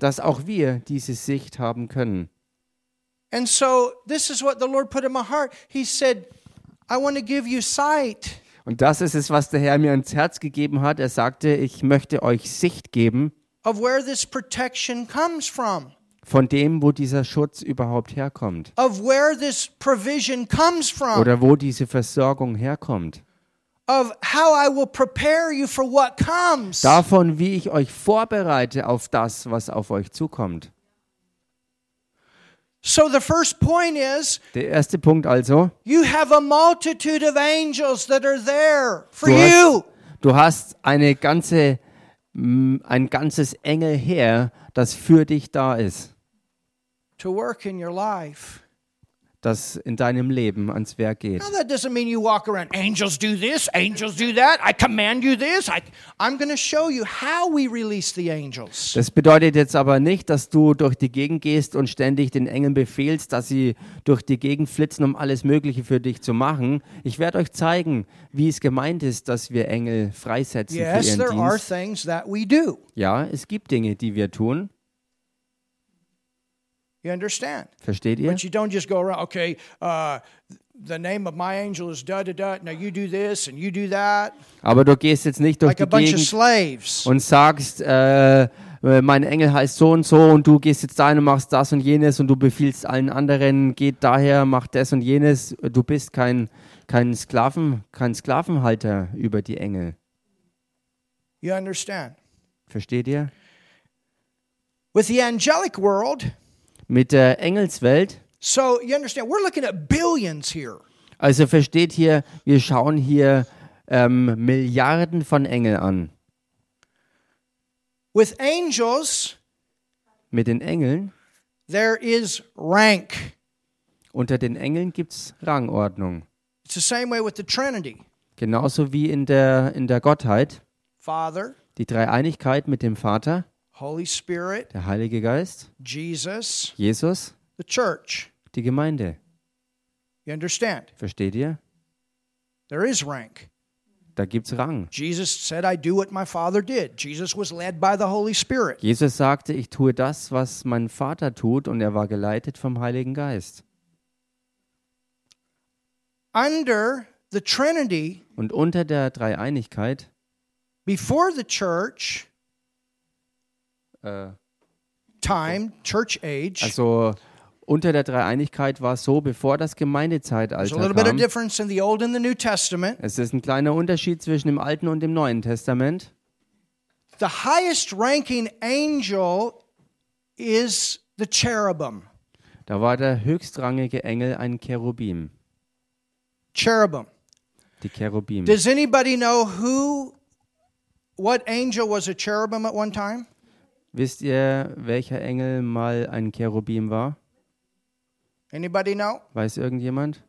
[SPEAKER 2] Dass auch wir diese Sicht haben können.
[SPEAKER 1] And so this is what the Lord put in my heart. He said, I want to give you sight.
[SPEAKER 2] Und das ist es, was der Herr mir ans Herz gegeben hat. Er sagte, ich möchte euch Sicht geben
[SPEAKER 1] of where this protection comes from,
[SPEAKER 2] von dem, wo dieser Schutz überhaupt herkommt
[SPEAKER 1] of where this provision comes from,
[SPEAKER 2] oder wo diese Versorgung herkommt. Davon, wie ich euch vorbereite auf das, was auf euch zukommt.
[SPEAKER 1] So the first point is
[SPEAKER 2] Der erste Punkt also,
[SPEAKER 1] you have a multitude of angels that are there for
[SPEAKER 2] du
[SPEAKER 1] you.
[SPEAKER 2] hast, du hast eine ganze, mm, ein ganzes Engelheer, das für dich da ist,
[SPEAKER 1] To work in your life.
[SPEAKER 2] Das in deinem Leben ans Werk geht.
[SPEAKER 1] Now that doesn't mean you walk around, angels do this, angels do that, I command you this. I, I'm going to show you how we release the angels.
[SPEAKER 2] Das bedeutet jetzt aber nicht, dass du durch die Gegend gehst und ständig den Engeln befehlst, dass sie durch die Gegend flitzen, um alles Mögliche für dich zu machen. Ich werde euch zeigen, wie es gemeint ist, dass wir Engel freisetzen für
[SPEAKER 1] Yes,
[SPEAKER 2] ihren
[SPEAKER 1] there are
[SPEAKER 2] Dienst.
[SPEAKER 1] things that we do.
[SPEAKER 2] Ja, es gibt Dinge, die wir tun.
[SPEAKER 1] You understand?
[SPEAKER 2] Versteht ihr?
[SPEAKER 1] But you don't just go around, okay, uh, the name of my angel is da da da. Now you do this and you do that.
[SPEAKER 2] Aber du gehst jetzt nicht durch
[SPEAKER 1] Like a
[SPEAKER 2] die Gegend
[SPEAKER 1] slaves.
[SPEAKER 2] und sagst, äh, äh, mein Engel heißt so und so und du gehst jetzt dahin und machst das und jenes und du befiehlst allen anderen, geht daher, mach das und jenes. Du bist kein, kein Sklaven, kein Sklavenhalter über die Engel.
[SPEAKER 1] You understand?
[SPEAKER 2] Versteht ihr?
[SPEAKER 1] With the angelic world,
[SPEAKER 2] Mit der Engelswelt,
[SPEAKER 1] so you understand, we're looking at billions here.
[SPEAKER 2] also versteht hier, wir schauen hier ähm, Milliarden von Engeln an.
[SPEAKER 1] With angels,
[SPEAKER 2] Mit den Engeln,
[SPEAKER 1] there is rank.
[SPEAKER 2] unter den Engeln gibt es Rangordnung.
[SPEAKER 1] It's the same way with the Trinity
[SPEAKER 2] Genauso wie in der, in der Gottheit.
[SPEAKER 1] Father,
[SPEAKER 2] Die Dreieinigkeit mit dem Vater,
[SPEAKER 1] Holy Spirit,
[SPEAKER 2] der Heilige Geist,
[SPEAKER 1] Jesus,
[SPEAKER 2] Jesus
[SPEAKER 1] The church.
[SPEAKER 2] Die Gemeinde.
[SPEAKER 1] You understand?
[SPEAKER 2] Versteht ihr?
[SPEAKER 1] There is rank.
[SPEAKER 2] Da gibt's Rang.
[SPEAKER 1] Jesus said, I do what my Father did. Jesus was led by the Holy Spirit.
[SPEAKER 2] Jesus sagte, ich tue das, was mein Vater tut, und er war geleitet vom Heiligen Geist.
[SPEAKER 1] Under the Trinity,
[SPEAKER 2] Und unter der Dreieinigkeit,
[SPEAKER 1] before the church
[SPEAKER 2] äh,
[SPEAKER 1] time, church age,
[SPEAKER 2] also unter der Dreieinigkeit war es so, bevor das
[SPEAKER 1] there's a
[SPEAKER 2] Gemeindezeitalter
[SPEAKER 1] little bit of
[SPEAKER 2] kam.
[SPEAKER 1] difference in the Old and the New Testament.
[SPEAKER 2] Es ist ein kleiner Unterschied zwischen dem Alten und dem Neuen Testament.
[SPEAKER 1] The highest ranking angel is the cherubim.
[SPEAKER 2] Da war der höchstrangige Engel ein Cherubim.
[SPEAKER 1] Cherubim.
[SPEAKER 2] Die Cherubim.
[SPEAKER 1] Does anybody know who, what angel was a cherubim at one time?
[SPEAKER 2] Wisst ihr, welcher Engel mal ein Cherubim war?
[SPEAKER 1] Anybody know?
[SPEAKER 2] Weiß irgendjemand?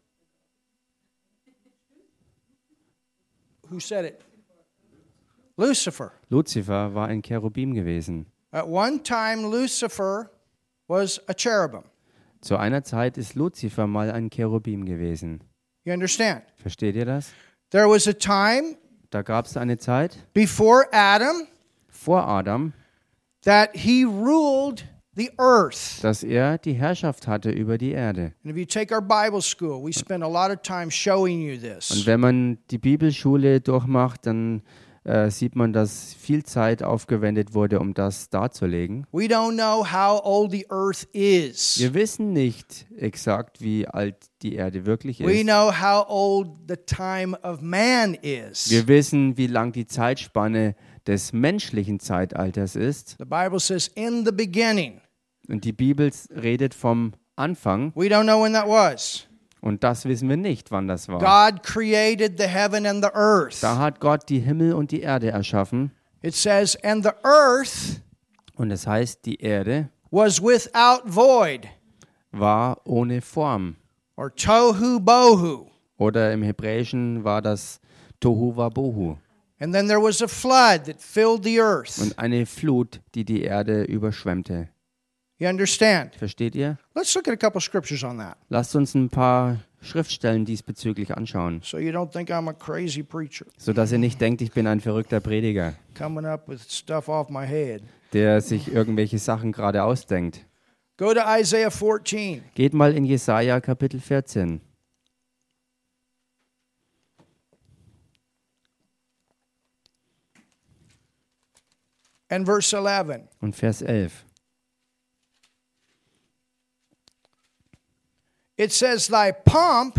[SPEAKER 1] Who said it? Lucifer.
[SPEAKER 2] Luzifer war ein Cherubim gewesen.
[SPEAKER 1] At one time, Lucifer was a cherubim.
[SPEAKER 2] Zu einer Zeit ist Luzifer mal ein Cherubim gewesen.
[SPEAKER 1] You understand?
[SPEAKER 2] Versteht ihr das?
[SPEAKER 1] There was a time
[SPEAKER 2] Da gab es eine Zeit
[SPEAKER 1] before Adam
[SPEAKER 2] vor Adam,
[SPEAKER 1] that he ruled the earth.
[SPEAKER 2] dass er die Herrschaft hatte über die Erde.
[SPEAKER 1] And if you take our Bible school, we spend a lot of time showing you
[SPEAKER 2] Und
[SPEAKER 1] this.
[SPEAKER 2] wenn man die Bibelschule durchmacht, dann äh, sieht man, dass viel Zeit aufgewendet wurde, um das darzulegen.
[SPEAKER 1] We don't know how old the earth is.
[SPEAKER 2] Wir wissen nicht exakt, wie alt die Erde wirklich
[SPEAKER 1] We
[SPEAKER 2] ist.
[SPEAKER 1] know how old the time of man is.
[SPEAKER 2] Wir wissen, wie lang die Zeitspanne des menschlichen Zeitalters ist.
[SPEAKER 1] The Bible says, in the beginning.
[SPEAKER 2] Und die Bibel redet vom Anfang.
[SPEAKER 1] We don't know when that was.
[SPEAKER 2] Und das wissen wir nicht, wann das war.
[SPEAKER 1] God created the heaven and the earth.
[SPEAKER 2] Da hat Gott die Himmel und die Erde erschaffen.
[SPEAKER 1] It says, and the earth
[SPEAKER 2] Und es heißt, die Erde
[SPEAKER 1] was without void,
[SPEAKER 2] war ohne Form.
[SPEAKER 1] or tohu bohu.
[SPEAKER 2] Oder im Hebräischen war das Tohu Wabohu.
[SPEAKER 1] And then there was a flood that filled the earth.
[SPEAKER 2] Und eine Flut, die die Erde überschwemmte.
[SPEAKER 1] You understand?
[SPEAKER 2] Versteht ihr?
[SPEAKER 1] Let's look at a couple scriptures on that
[SPEAKER 2] Lasst uns ein paar Schriftstellen diesbezüglich anschauen,
[SPEAKER 1] so you don't think I'm a crazy preacher
[SPEAKER 2] sodass ihr nicht denkt, ich bin ein verrückter Prediger,
[SPEAKER 1] coming up with stuff off my head.
[SPEAKER 2] der sich irgendwelche Sachen gerade ausdenkt.
[SPEAKER 1] Go to Isaiah 14.
[SPEAKER 2] Geht mal in Jesaja Kapitel 14.
[SPEAKER 1] and verse 11.
[SPEAKER 2] und Vers 11.
[SPEAKER 1] It says, Thy pomp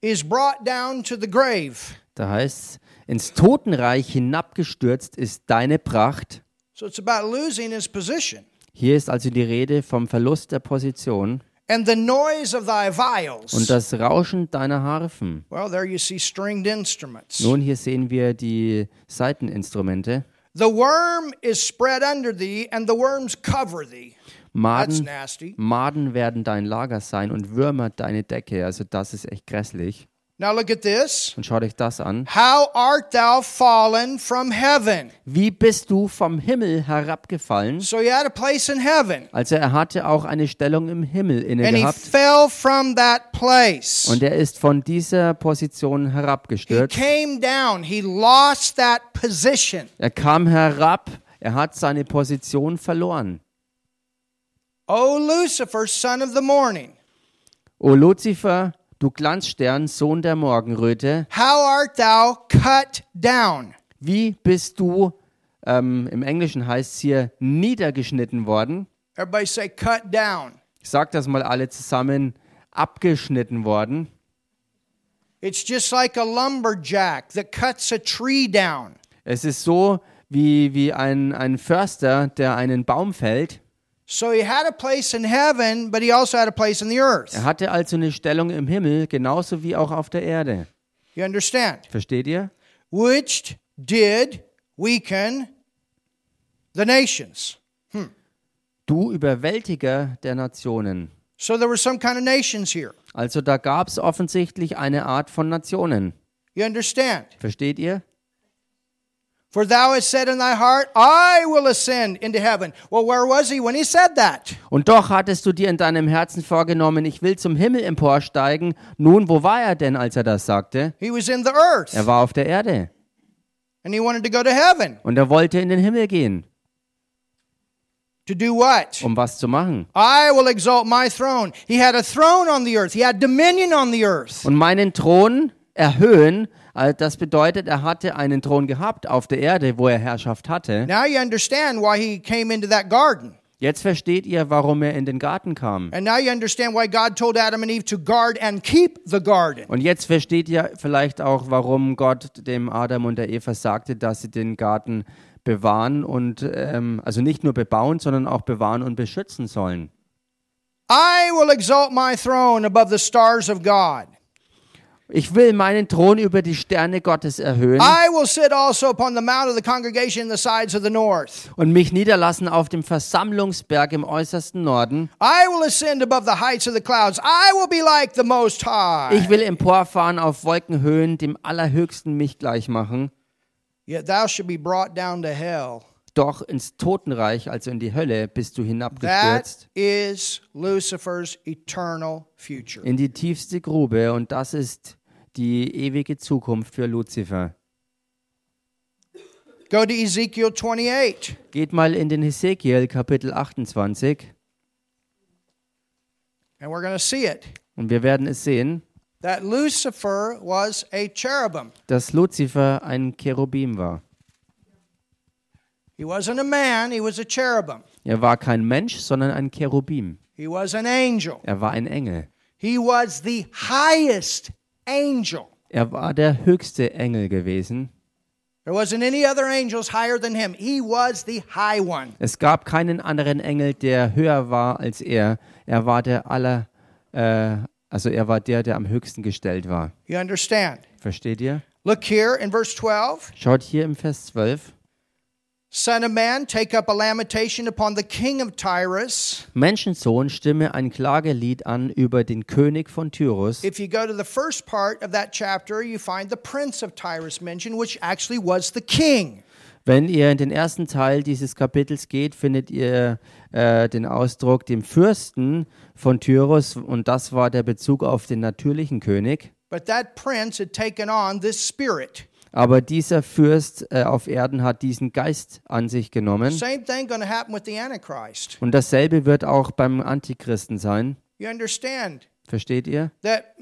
[SPEAKER 1] is brought down to the grave.
[SPEAKER 2] Da heißt ins Totenreich hinabgestürzt ist deine Pracht.
[SPEAKER 1] So it's about losing his position.
[SPEAKER 2] Hier ist also die Rede vom Verlust der Position
[SPEAKER 1] And the noise of thy viols.
[SPEAKER 2] und das Rauschen deiner Harfen.
[SPEAKER 1] well, there you see stringed instruments.
[SPEAKER 2] Nun, hier sehen wir die Saiteninstrumente.
[SPEAKER 1] The worm is spread under thee, and the worms cover thee. That's
[SPEAKER 2] Maden,
[SPEAKER 1] nasty.
[SPEAKER 2] Maden werden dein Lager sein und Würmer deine Decke. Also das ist echt grässlich.
[SPEAKER 1] Now look at this.
[SPEAKER 2] Und schaut euch das an.
[SPEAKER 1] How art thou fallen from heaven?
[SPEAKER 2] Wie bist du vom Himmel herabgefallen?
[SPEAKER 1] So he had a place in heaven,
[SPEAKER 2] Also er hatte auch eine Stellung im Himmel inne
[SPEAKER 1] and he
[SPEAKER 2] gehabt.
[SPEAKER 1] fell from that place.
[SPEAKER 2] Und er ist von dieser Position
[SPEAKER 1] He
[SPEAKER 2] herabgestürzt.
[SPEAKER 1] came down. He lost that position.
[SPEAKER 2] Er kam herab, er hat seine Position verloren.
[SPEAKER 1] O Lucifer, son of the morning,
[SPEAKER 2] O Luzifer, du Glanzstern, Sohn der Morgenröte,
[SPEAKER 1] how art thou cut down?
[SPEAKER 2] wie bist du, ähm, im Englischen heißt es hier, niedergeschnitten worden?
[SPEAKER 1] Everybody say cut down.
[SPEAKER 2] Sagt das mal alle zusammen, abgeschnitten worden.
[SPEAKER 1] It's just like a lumberjack that cuts a tree down.
[SPEAKER 2] Es ist so wie, wie ein, ein Förster, der einen Baum fällt.
[SPEAKER 1] So he had a place in heaven, but he also had a place in the earth.
[SPEAKER 2] Er hatte also eine Stellung im Himmel, genauso wie auch auf der Erde.
[SPEAKER 1] You understand?
[SPEAKER 2] Versteht ihr?
[SPEAKER 1] Which did weaken the nations.
[SPEAKER 2] Du Überwältiger der Nationen.
[SPEAKER 1] So there were some kind of nations here.
[SPEAKER 2] Also da gab es offensichtlich eine Art von Nationen.
[SPEAKER 1] You understand?
[SPEAKER 2] Versteht ihr?
[SPEAKER 1] For thou hast said in thy heart, I will ascend into heaven. Well, where was he when he said that?
[SPEAKER 2] Und doch hattest du dir in deinem Herzen vorgenommen, ich will zum Himmel emporsteigen. Nun, wo war er denn, als er das sagte?
[SPEAKER 1] He was in the earth
[SPEAKER 2] Er war auf der Erde
[SPEAKER 1] and he wanted to go to heaven.
[SPEAKER 2] und er wollte in den Himmel gehen.
[SPEAKER 1] To do what?
[SPEAKER 2] Um was zu machen?
[SPEAKER 1] I will exalt my throne. He had a throne on the earth, he had dominion on the earth.
[SPEAKER 2] Und meinen Thron erhöhen, äh, das bedeutet, er hatte einen Thron gehabt auf der Erde, wo er Herrschaft hatte.
[SPEAKER 1] Now you understand why he came into that garden.
[SPEAKER 2] Jetzt versteht ihr, warum er in den Garten kam. Und jetzt versteht ihr vielleicht auch, warum Gott dem Adam und der Eva sagte, dass sie den Garten bewahren und ähm, also nicht nur bebauen, sondern auch bewahren und beschützen sollen.
[SPEAKER 1] I will exalt my throne above the stars of God.
[SPEAKER 2] Ich will meinen Thron über die Sterne Gottes erhöhen
[SPEAKER 1] I will sit also upon the mount of the congregation in the sides of the north.
[SPEAKER 2] und mich niederlassen auf dem Versammlungsberg im äußersten Norden.
[SPEAKER 1] I will ascend above the heights of the clouds. I will be like the Most High.
[SPEAKER 2] Ich will emporfahren auf Wolkenhöhen, dem Allerhöchsten mich gleich machen.
[SPEAKER 1] Yet thou shalt be brought down to hell.
[SPEAKER 2] Doch ins Totenreich, also in die Hölle, bist du hinabgestürzt, in die tiefste Grube. Und das ist die ewige Zukunft für Luzifer.
[SPEAKER 1] Go to Ezekiel 28.
[SPEAKER 2] Geht mal in den Hesekiel Kapitel 28
[SPEAKER 1] And we're going to see it.
[SPEAKER 2] und wir werden es sehen,
[SPEAKER 1] That Lucifer was a cherubim.
[SPEAKER 2] dass Luzifer ein Cherubim war.
[SPEAKER 1] He wasn't a man, he was a cherubim.
[SPEAKER 2] Er war kein Mensch, sondern ein Cherubim.
[SPEAKER 1] He was an angel.
[SPEAKER 2] Er war ein Engel.
[SPEAKER 1] He was the highest angel.
[SPEAKER 2] Er war der höchste Engel gewesen.
[SPEAKER 1] There wasn't any other angels higher than him. He was the high one.
[SPEAKER 2] Es gab keinen anderen Engel, der höher war als er. Er war der aller, äh, also er war der, der am höchsten gestellt war.
[SPEAKER 1] You understand?
[SPEAKER 2] Versteht ihr?
[SPEAKER 1] Look here in verse 12.
[SPEAKER 2] Schaut hier im Vers 12.
[SPEAKER 1] Son of man, take up a lamentation upon the king of Tyrus.
[SPEAKER 2] Menschensohn, stimme ein Klagelied an über den König von Tyrus.
[SPEAKER 1] If you go to the first part of that chapter, you find the prince of Tyrus mentioned, which actually was the king.
[SPEAKER 2] Wenn ihr in den ersten Teil dieses Kapitels geht, findet ihr äh, den Ausdruck dem Fürsten von Tyrus und das war der Bezug auf den natürlichen König.
[SPEAKER 1] But that prince had taken on this spirit.
[SPEAKER 2] Aber dieser Fürst äh, auf Erden hat diesen Geist an sich genommen. Und dasselbe wird auch beim Antichristen sein.
[SPEAKER 1] You understand
[SPEAKER 2] Versteht ihr?
[SPEAKER 1] that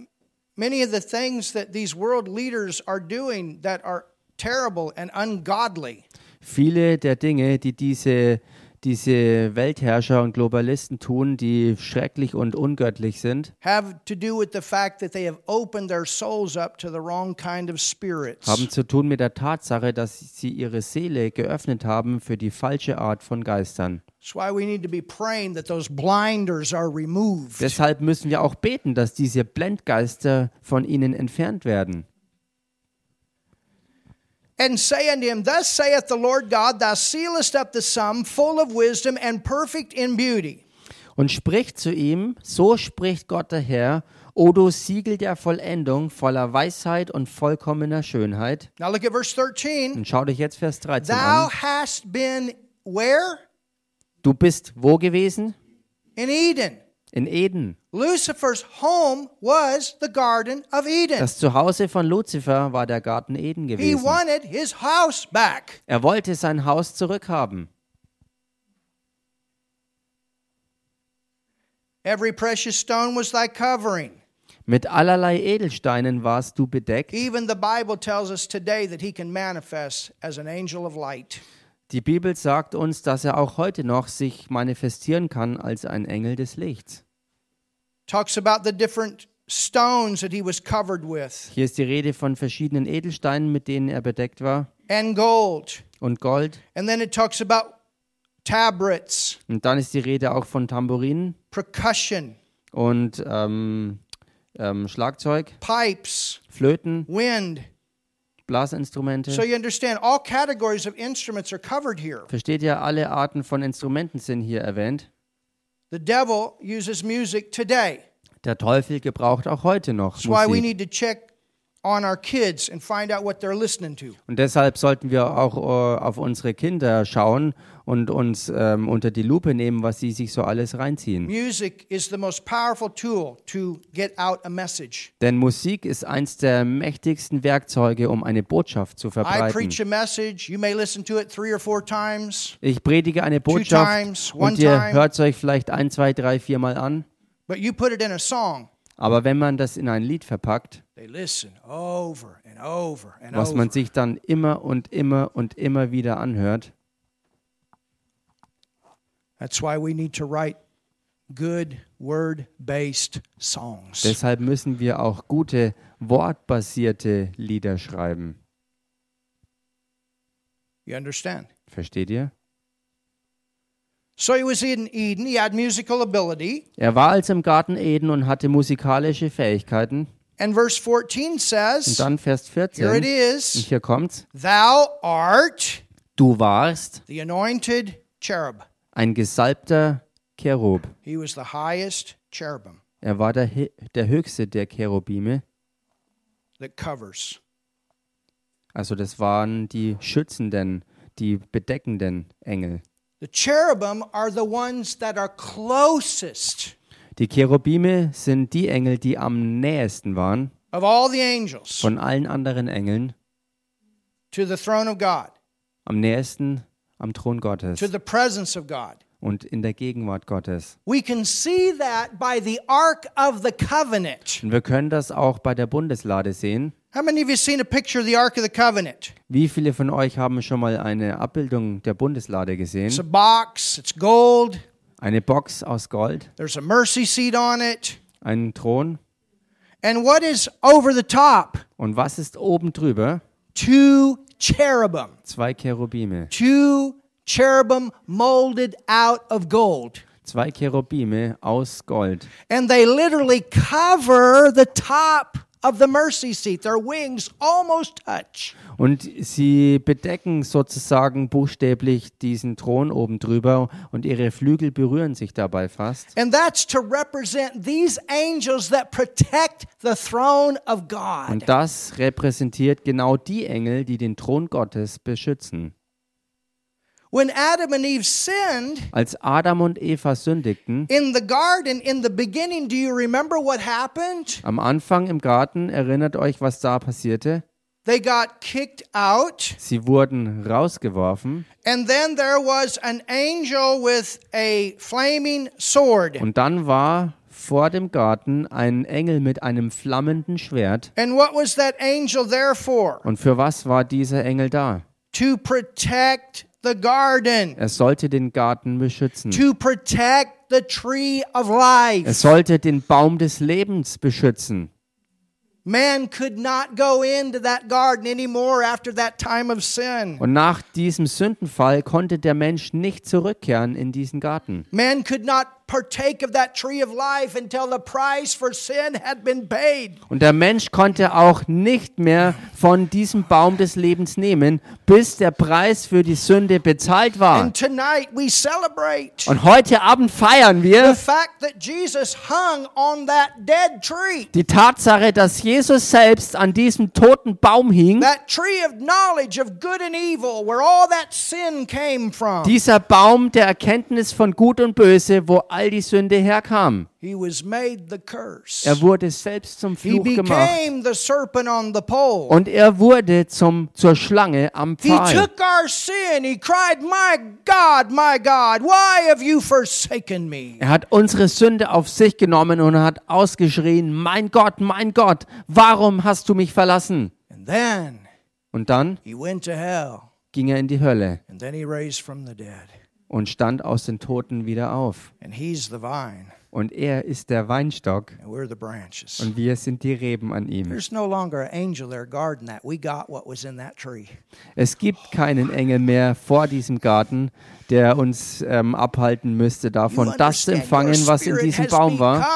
[SPEAKER 1] many of the things that these world leaders are doing that are terrible and ungodly
[SPEAKER 2] Viele der Dinge, die diese, diese Weltherrscher und Globalisten tun, die schrecklich und ungöttlich sind,
[SPEAKER 1] have to do with the fact that they have opened their souls up to the wrong kind of spirits.
[SPEAKER 2] haben zu tun mit der Tatsache, dass sie ihre Seele geöffnet haben für die falsche Art von Geistern. Deshalb müssen wir auch beten, dass diese Blendgeister von ihnen entfernt werden.
[SPEAKER 1] And say unto him, Thus saith the Lord God, Thou sealest up the sum, full of wisdom and perfect in beauty.
[SPEAKER 2] Und spricht zu ihm, so spricht Gott der Herr, O du Siegel der Vollendung, voller Weisheit und vollkommener Schönheit.
[SPEAKER 1] Now look at verse 13.
[SPEAKER 2] Und schau dich jetzt Vers 13
[SPEAKER 1] Thou
[SPEAKER 2] an.
[SPEAKER 1] hast been where?
[SPEAKER 2] Du bist wo gewesen?
[SPEAKER 1] In Eden.
[SPEAKER 2] In Eden.
[SPEAKER 1] Lucifer's home was the Garden of Eden.
[SPEAKER 2] Das Zuhause von Luzifer war der Garten Eden
[SPEAKER 1] He
[SPEAKER 2] gewesen.
[SPEAKER 1] wanted his house back.
[SPEAKER 2] Er wollte sein Haus zurückhaben.
[SPEAKER 1] Every precious stone was thy covering.
[SPEAKER 2] Mit allerlei Edelsteinen warst du bedeckt.
[SPEAKER 1] Even the Bible tells us today that he can manifest as an angel of light.
[SPEAKER 2] Die Bibel sagt uns, dass er auch heute noch sich manifestieren kann als ein Engel des Lichts.
[SPEAKER 1] Talks about the different stones that he was covered with,
[SPEAKER 2] Hier ist die Rede von verschiedenen Edelsteinen, mit denen er bedeckt war,
[SPEAKER 1] and gold.
[SPEAKER 2] und Gold.
[SPEAKER 1] And then it talks about tabrets,
[SPEAKER 2] Und dann ist die Rede auch von Tambourinen
[SPEAKER 1] percussion,
[SPEAKER 2] und ähm, ähm, Schlagzeug,
[SPEAKER 1] pipes,
[SPEAKER 2] Flöten,
[SPEAKER 1] wind.
[SPEAKER 2] Blasinstrumente.
[SPEAKER 1] So you understand, all categories of instruments are covered here.
[SPEAKER 2] Versteht ihr, alle Arten von Instrumenten sind hier erwähnt.
[SPEAKER 1] The devil uses music today.
[SPEAKER 2] Der Teufel gebraucht auch heute noch Musik.
[SPEAKER 1] On our kids and find out what they're listening to.
[SPEAKER 2] Und deshalb sollten wir auch äh, auf unsere Kinder schauen und uns ähm, unter die Lupe nehmen, was sie sich so alles reinziehen.
[SPEAKER 1] Music is the most powerful tool to get out a message.
[SPEAKER 2] Denn Musik ist eins der mächtigsten Werkzeuge, um eine Botschaft zu
[SPEAKER 1] I
[SPEAKER 2] verbreiten.
[SPEAKER 1] preach a message, you may listen to it three or four times,
[SPEAKER 2] Ich predige eine
[SPEAKER 1] times,
[SPEAKER 2] Botschaft
[SPEAKER 1] one
[SPEAKER 2] und ihr hört es euch vielleicht ein, zwei, drei, viermal an.
[SPEAKER 1] but you put it in a song.
[SPEAKER 2] Aber wenn man das in ein Lied verpackt, was man sich dann immer und immer und immer wieder anhört,
[SPEAKER 1] That's why we need to write good word-based songs.
[SPEAKER 2] deshalb müssen wir auch gute wortbasierte Lieder schreiben.
[SPEAKER 1] You understand?
[SPEAKER 2] Versteht ihr?
[SPEAKER 1] So he was in Eden. He had musical ability.
[SPEAKER 2] Er war also im Garten Eden und hatte musikalische Fähigkeiten.
[SPEAKER 1] And verse 14
[SPEAKER 2] Und
[SPEAKER 1] says,
[SPEAKER 2] dann Vers
[SPEAKER 1] here it
[SPEAKER 2] 14, und
[SPEAKER 1] is,
[SPEAKER 2] hier kommt's,
[SPEAKER 1] thou art
[SPEAKER 2] du warst
[SPEAKER 1] the anointed cherub.
[SPEAKER 2] ein gesalbter Cherub.
[SPEAKER 1] He was the highest cherubim
[SPEAKER 2] Er war der, der höchste der Cherubime.
[SPEAKER 1] that covers.
[SPEAKER 2] Also das waren die schützenden, die bedeckenden Engel.
[SPEAKER 1] The cherubim are the ones that are closest
[SPEAKER 2] Die Cherubime sind die Engel, die am nähesten waren
[SPEAKER 1] of all the angels
[SPEAKER 2] von allen anderen Engeln,
[SPEAKER 1] to the throne of God,
[SPEAKER 2] am nähesten am Thron Gottes
[SPEAKER 1] to the presence of God.
[SPEAKER 2] und in der Gegenwart Gottes.
[SPEAKER 1] We can see that by the Ark of the Covenant.
[SPEAKER 2] Und wir können das auch bei der Bundeslade sehen.
[SPEAKER 1] How many of you seen a picture of the Ark of the Covenant?
[SPEAKER 2] Wie viele von euch haben schon mal eine Abbildung der Bundeslade
[SPEAKER 1] It's
[SPEAKER 2] gesehen?
[SPEAKER 1] a box, it's gold,
[SPEAKER 2] Eine Box aus Gold,
[SPEAKER 1] there's a mercy seat on it.
[SPEAKER 2] ein Thron.
[SPEAKER 1] And what is over the top?
[SPEAKER 2] Und was ist oben drüber?
[SPEAKER 1] Two cherubim.
[SPEAKER 2] Zwei Cherubime.
[SPEAKER 1] Two cherubim molded out of gold.
[SPEAKER 2] Zwei Cherubime aus Gold.
[SPEAKER 1] And they literally cover the top of the mercy seat. Their wings almost touch.
[SPEAKER 2] Und sie bedecken sozusagen buchstäblich diesen Thron oben drüber und ihre Flügel berühren sich dabei fast.
[SPEAKER 1] And that's to represent these angels that protect the throne of God.
[SPEAKER 2] Und das repräsentiert genau die Engel, die den Thron Gottes beschützen.
[SPEAKER 1] When Adam and Eve sinned
[SPEAKER 2] Als Adam und Eva sündigten,
[SPEAKER 1] in the garden in the beginning, do you remember what happened?
[SPEAKER 2] am Anfang im Garten, erinnert euch, was da passierte?
[SPEAKER 1] They got kicked out,
[SPEAKER 2] Sie wurden rausgeworfen
[SPEAKER 1] and then there was an angel with a flaming sword.
[SPEAKER 2] und dann war vor dem Garten ein Engel mit einem flammenden Schwert.
[SPEAKER 1] And what was that angel there for?
[SPEAKER 2] Und für was war dieser Engel da?
[SPEAKER 1] To protect the garden,
[SPEAKER 2] Er sollte den Garten beschützen.
[SPEAKER 1] to protect the tree of
[SPEAKER 2] Er
[SPEAKER 1] life.
[SPEAKER 2] sollte den Baum des Lebens beschützen.
[SPEAKER 1] Man could not go into that garden anymore after that time of sin.
[SPEAKER 2] Und nach diesem Sündenfall konnte der Mensch nicht zurückkehren in diesen Garten.
[SPEAKER 1] Man could not partake of that tree of life until the price for sin had been paid.
[SPEAKER 2] Und der Mensch konnte auch nicht mehr von diesem Baum des Lebens nehmen, bis der Preis für die Sünde bezahlt war.
[SPEAKER 1] And tonight we celebrate
[SPEAKER 2] Und heute Abend feiern
[SPEAKER 1] the
[SPEAKER 2] wir
[SPEAKER 1] fact that Jesus hung on that dead tree.
[SPEAKER 2] die Tatsache, dass Jesus selbst an diesem toten Baum hing.
[SPEAKER 1] That tree of knowledge of good and evil, where all that sin came from.
[SPEAKER 2] Dieser Baum der Erkenntnis von Gut und Böse, wo all die Sünde herkam.
[SPEAKER 1] He was made the curse.
[SPEAKER 2] Er wurde selbst zum
[SPEAKER 1] He
[SPEAKER 2] Fluch gemacht. Und er wurde zum, zur Schlange am Pfahl.
[SPEAKER 1] took our sin. He cried, My God, my God, why have you forsaken me?
[SPEAKER 2] Er hat unsere Sünde auf sich genommen und hat ausgeschrien, mein Gott, mein Gott, warum hast du mich verlassen?
[SPEAKER 1] And then
[SPEAKER 2] Und dann
[SPEAKER 1] he went to hell.
[SPEAKER 2] ging er in die Hölle Und stand aus den Toten wieder auf. Und er ist der Weinstock und wir sind die Reben an ihm. Es gibt keinen Engel mehr vor diesem Garten, der uns ähm, abhalten müsste davon, das zu empfangen, was in diesem Baum war.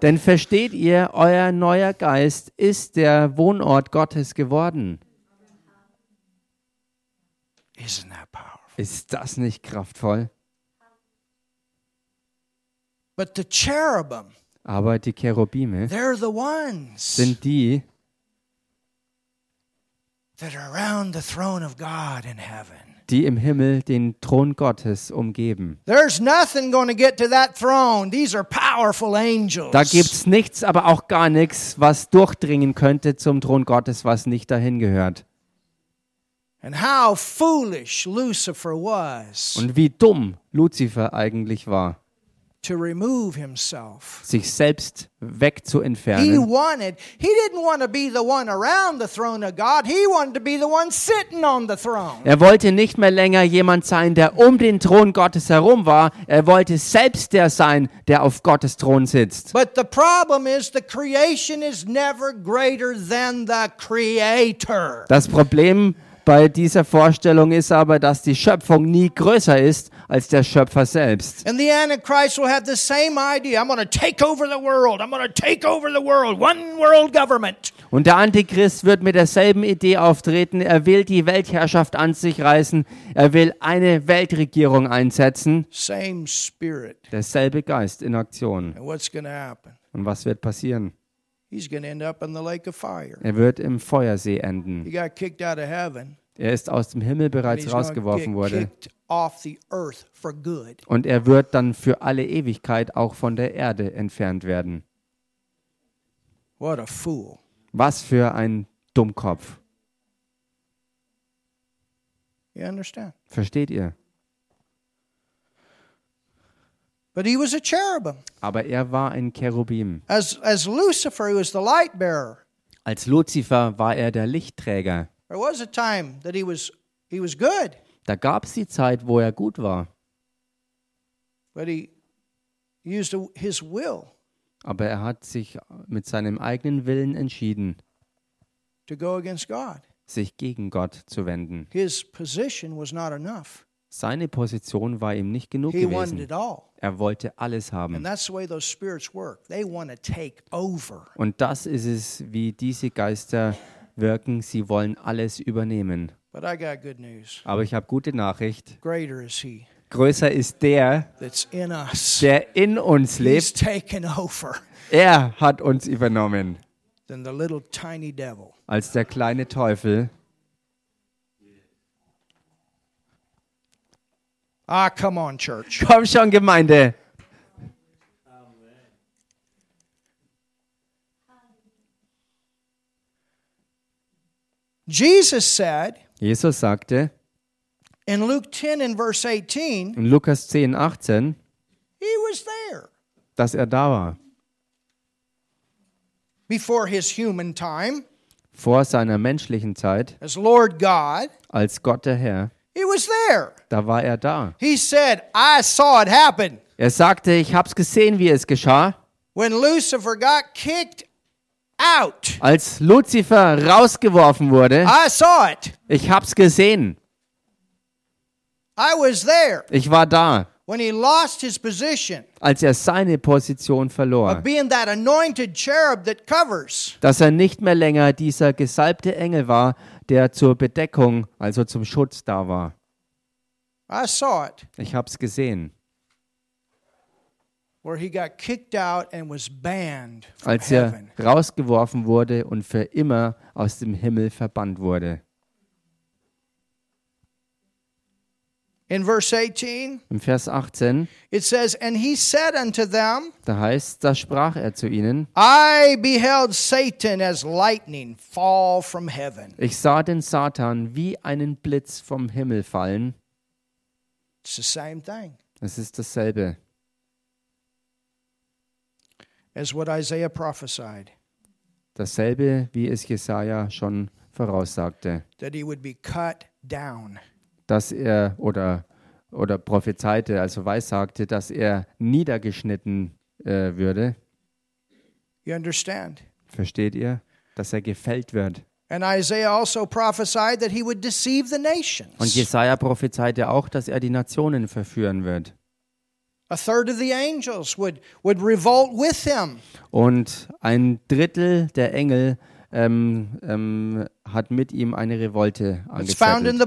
[SPEAKER 2] Denn versteht ihr, euer neuer Geist ist der Wohnort Gottes geworden.
[SPEAKER 1] Isn't?
[SPEAKER 2] Ist das nicht kraftvoll?
[SPEAKER 1] But the cherubim,
[SPEAKER 2] Aber die Cherubime
[SPEAKER 1] they're the ones
[SPEAKER 2] sind die,
[SPEAKER 1] that are around the throne of God in heaven.
[SPEAKER 2] die im Himmel den Thron Gottes umgeben.
[SPEAKER 1] There's nothing going to get to that throne. These are powerful angels.
[SPEAKER 2] Da gibt's nichts, aber auch gar nichts, was durchdringen könnte zum Thron Gottes, was nicht dahin gehört.
[SPEAKER 1] And how foolish Lucifer was
[SPEAKER 2] Und wie dumm Luzifer eigentlich war,
[SPEAKER 1] to remove himself.
[SPEAKER 2] sich selbst
[SPEAKER 1] He
[SPEAKER 2] wegzuentfernen.
[SPEAKER 1] wanted, he didn't want to be the one around the throne of God. He wanted to be the one sitting on the throne.
[SPEAKER 2] Er wollte nicht mehr länger jemand sein, der um den Thron Gottes herum war. Er wollte selbst der sein, der auf Gottes Thron sitzt.
[SPEAKER 1] But the problem is the creation is never greater than the creator.
[SPEAKER 2] Das Problem bei dieser Vorstellung ist aber, dass die Schöpfung nie größer ist als der Schöpfer selbst.
[SPEAKER 1] And the Antichrist will have the same idea. I'm going to take over the world. I'm going to take over the world. One world government.
[SPEAKER 2] Und der Antichrist wird mit derselben Idee auftreten. Er will die Weltherrschaft an sich reißen. Er will eine Weltregierung einsetzen.
[SPEAKER 1] Same spirit.
[SPEAKER 2] Derselbe Geist in Aktion.
[SPEAKER 1] And what's going to happen?
[SPEAKER 2] Und was wird passieren? Er wird im Feuersee enden.
[SPEAKER 1] He got kicked out of heaven.
[SPEAKER 2] Er ist aus dem Himmel bereits rausgeworfen worden. Und er wird dann für alle Ewigkeit auch von der Erde entfernt werden.
[SPEAKER 1] What a fool.
[SPEAKER 2] Was für ein Dummkopf. Versteht ihr?
[SPEAKER 1] But he was a cherubim.
[SPEAKER 2] Aber er war ein Cherubim.
[SPEAKER 1] As, as Lucifer, he was the light bearer.
[SPEAKER 2] Als Luzifer war er der Lichtträger.
[SPEAKER 1] There was a time that he was, he was good,
[SPEAKER 2] Da gab es die Zeit, wo er gut war.
[SPEAKER 1] but he used his will
[SPEAKER 2] Aber er hat sich mit seinem eigenen Willen entschieden,
[SPEAKER 1] to go against God.
[SPEAKER 2] sich gegen Gott zu wenden.
[SPEAKER 1] His position was not enough.
[SPEAKER 2] Seine Position war ihm nicht genug
[SPEAKER 1] He wanted
[SPEAKER 2] gewesen.
[SPEAKER 1] it all.
[SPEAKER 2] Er wollte alles
[SPEAKER 1] And
[SPEAKER 2] haben.
[SPEAKER 1] that's the way those spirits work. They want to take over.
[SPEAKER 2] Und das ist es, wie diese Geister wirken. Sie wollen alles übernehmen.
[SPEAKER 1] But I got good news.
[SPEAKER 2] Aber ich habe gute Nachricht.
[SPEAKER 1] Greater is he
[SPEAKER 2] Größer ist der,
[SPEAKER 1] that's in us.
[SPEAKER 2] der in uns
[SPEAKER 1] He's
[SPEAKER 2] lebt.
[SPEAKER 1] taken over
[SPEAKER 2] Er hat uns übernommen,
[SPEAKER 1] than the little tiny devil.
[SPEAKER 2] als der kleine Teufel.
[SPEAKER 1] Ah, come on, church.
[SPEAKER 2] Komm schon, Gemeinde.
[SPEAKER 1] Jesus said
[SPEAKER 2] Jesus sagte
[SPEAKER 1] in Luke 10 and verse 18,
[SPEAKER 2] in Lukas 10, 18,
[SPEAKER 1] he was there
[SPEAKER 2] dass er da war.
[SPEAKER 1] before his human time
[SPEAKER 2] Vor seiner menschlichen Zeit,
[SPEAKER 1] as Lord God.
[SPEAKER 2] als Gott der Herr,
[SPEAKER 1] He was there.
[SPEAKER 2] da war er da.
[SPEAKER 1] He said, I saw it happen.
[SPEAKER 2] Er sagte, ich hab's gesehen, wie es geschah.
[SPEAKER 1] When Lucifer got kicked out,
[SPEAKER 2] Als Luzifer rausgeworfen wurde,
[SPEAKER 1] I saw it.
[SPEAKER 2] ich hab's gesehen.
[SPEAKER 1] I was there
[SPEAKER 2] Ich war da,
[SPEAKER 1] when he lost his position
[SPEAKER 2] als er seine Position
[SPEAKER 1] of
[SPEAKER 2] verlor.
[SPEAKER 1] being that anointed cherub that covers.
[SPEAKER 2] Dass er nicht mehr länger dieser gesalbte Engel war, der zur Bedeckung, also zum Schutz da war. Ich hab's gesehen.
[SPEAKER 1] where he got kicked out and was banned from
[SPEAKER 2] Als er rausgeworfen wurde und für immer aus dem Himmel verbannt wurde.
[SPEAKER 1] In verse 18,
[SPEAKER 2] Im Vers 18,
[SPEAKER 1] it says, And he said unto them,
[SPEAKER 2] da heißt, da sprach er zu ihnen,
[SPEAKER 1] I beheld Satan as lightning fall from heaven.
[SPEAKER 2] ich sah den Satan wie einen Blitz vom Himmel fallen.
[SPEAKER 1] It's the same thing
[SPEAKER 2] Es ist dasselbe,
[SPEAKER 1] as what Isaiah prophesied
[SPEAKER 2] dasselbe, wie es Jesaja schon voraussagte,
[SPEAKER 1] that he would be cut down.
[SPEAKER 2] Dass er oder oder prophezeite, also weissagte, dass er niedergeschnitten äh, würde.
[SPEAKER 1] You understand?
[SPEAKER 2] Versteht ihr? Dass er gefällt wird.
[SPEAKER 1] And Isaiah also prophesied that he would deceive the
[SPEAKER 2] Und
[SPEAKER 1] nations.
[SPEAKER 2] Jesaja prophezeite auch, dass er die Nationen verführen wird.
[SPEAKER 1] A third of the angels would, would revolt with him.
[SPEAKER 2] Und ein Drittel der Engel ähm, ähm, hat mit ihm eine Revolte angezettelt.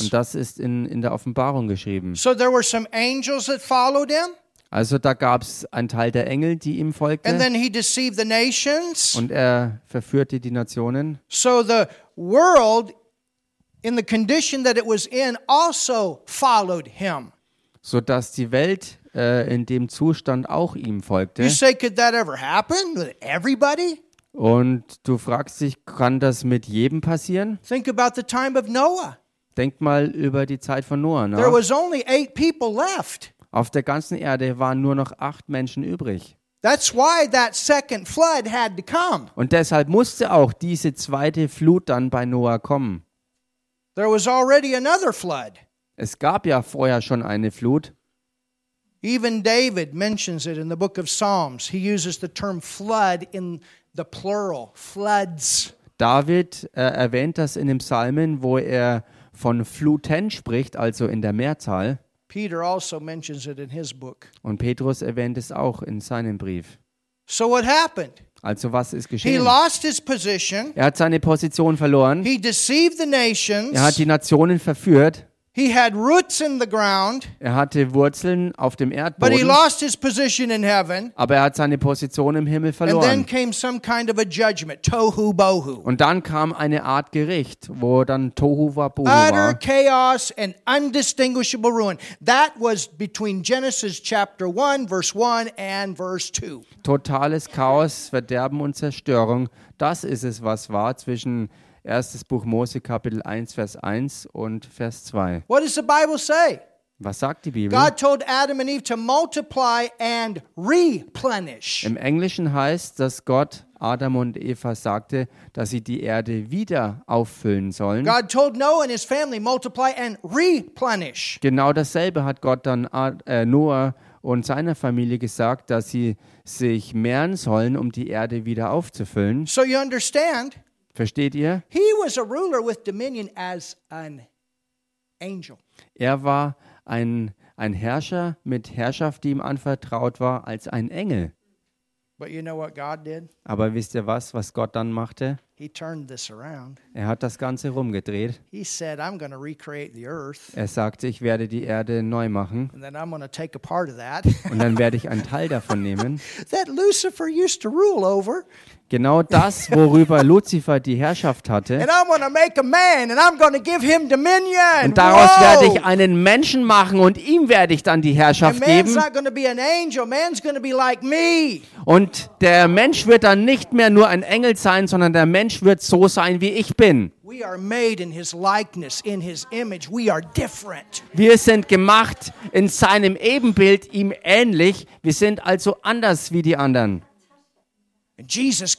[SPEAKER 2] Und das ist in, in der Offenbarung geschrieben.
[SPEAKER 1] So there were some angels that followed him,
[SPEAKER 2] Also da gab es einen Teil der Engel, die ihm
[SPEAKER 1] And
[SPEAKER 2] folgte.
[SPEAKER 1] then he deceived the nations.
[SPEAKER 2] Und er verführte die Nationen.
[SPEAKER 1] So the world, in the condition that it was in, also followed him.
[SPEAKER 2] sodass die Welt äh, in dem Zustand auch ihm folgte.
[SPEAKER 1] You say, could that ever happen with everybody?
[SPEAKER 2] Und du fragst dich, kann das mit jedem passieren?
[SPEAKER 1] Think about the time of Noah.
[SPEAKER 2] Denk mal über die Zeit von Noah
[SPEAKER 1] There
[SPEAKER 2] nach.
[SPEAKER 1] was only eight people left.
[SPEAKER 2] Auf der ganzen Erde waren nur noch acht Menschen übrig.
[SPEAKER 1] That's why that second flood had to come.
[SPEAKER 2] Und deshalb musste auch diese zweite Flut dann bei Noah kommen.
[SPEAKER 1] There was already another flood.
[SPEAKER 2] Es gab ja vorher schon eine Flut.
[SPEAKER 1] Even David mentions it in the book of Psalms. He uses the term flood in the plural, floods.
[SPEAKER 2] David äh, erwähnt das in dem Psalmen, wo er von Fluten spricht, also in der Mehrzahl.
[SPEAKER 1] Peter also mentions it in his book.
[SPEAKER 2] Und Petrus erwähnt es auch in seinem Brief.
[SPEAKER 1] So what happened?
[SPEAKER 2] Also was ist
[SPEAKER 1] He
[SPEAKER 2] geschehen?
[SPEAKER 1] lost his position.
[SPEAKER 2] Er hat seine Position verloren.
[SPEAKER 1] He deceived the nations.
[SPEAKER 2] Er hat die Nationen verführt.
[SPEAKER 1] He had roots in the ground,
[SPEAKER 2] Er hatte Wurzeln auf dem
[SPEAKER 1] but he
[SPEAKER 2] Erdboden.
[SPEAKER 1] lost his position in heaven.
[SPEAKER 2] Aber er hat seine Position im Himmel
[SPEAKER 1] And then
[SPEAKER 2] verloren.
[SPEAKER 1] came some kind of a judgment, tohu bohu.
[SPEAKER 2] Und dann kam eine Art Gericht, wo dann Tohu Wabohu
[SPEAKER 1] Utter
[SPEAKER 2] war.
[SPEAKER 1] chaos and undistinguishable ruin. That was between Genesis chapter 1, verse 1 and verse 2.
[SPEAKER 2] Totales Chaos, Verderben und Zerstörung. Das ist es, was war zwischen 1. Buch Mose Kapitel 1, Vers 1 und Vers 2.
[SPEAKER 1] What does the Bible say?
[SPEAKER 2] Was sagt die Bibel?
[SPEAKER 1] God told Adam and Eve to multiply and replenish.
[SPEAKER 2] Im Englischen heißt, dass Gott Adam und Eva sagte, dass sie die Erde wieder auffüllen sollen.
[SPEAKER 1] God told Noah and his family, multiply and replenish.
[SPEAKER 2] Genau dasselbe hat Gott dann äh, Noah und seiner Familie gesagt, dass sie sich mehren sollen, um die Erde wieder aufzufüllen.
[SPEAKER 1] So you understand,
[SPEAKER 2] Versteht ihr?
[SPEAKER 1] he was a ruler with dominion as an angel.
[SPEAKER 2] Er war ein, ein Herrscher mit Herrschaft, die ihm anvertraut war, als ein Engel.
[SPEAKER 1] But you know what God did?
[SPEAKER 2] Aber wisst ihr was, was Gott dann machte?
[SPEAKER 1] He turned this around.
[SPEAKER 2] Er hat das Ganze rumgedreht.
[SPEAKER 1] He said, I'm going to recreate the earth,
[SPEAKER 2] Er sagte, ich werde die Erde neu machen
[SPEAKER 1] and then I'm going to take a part of that
[SPEAKER 2] und dann werde ich einen Teil davon nehmen. *laughs* Genau das, worüber *laughs* Luzifer die Herrschaft hatte. Und daraus
[SPEAKER 1] Whoa!
[SPEAKER 2] werde ich einen Menschen machen und ihm werde ich dann die Herrschaft geben.
[SPEAKER 1] an like.
[SPEAKER 2] Und der Mensch wird dann nicht mehr nur ein Engel sein, sondern der Mensch wird so sein, wie ich bin. Wir sind gemacht in seinem Ebenbild, ihm ähnlich. Wir sind also anders wie die anderen. Und Jesus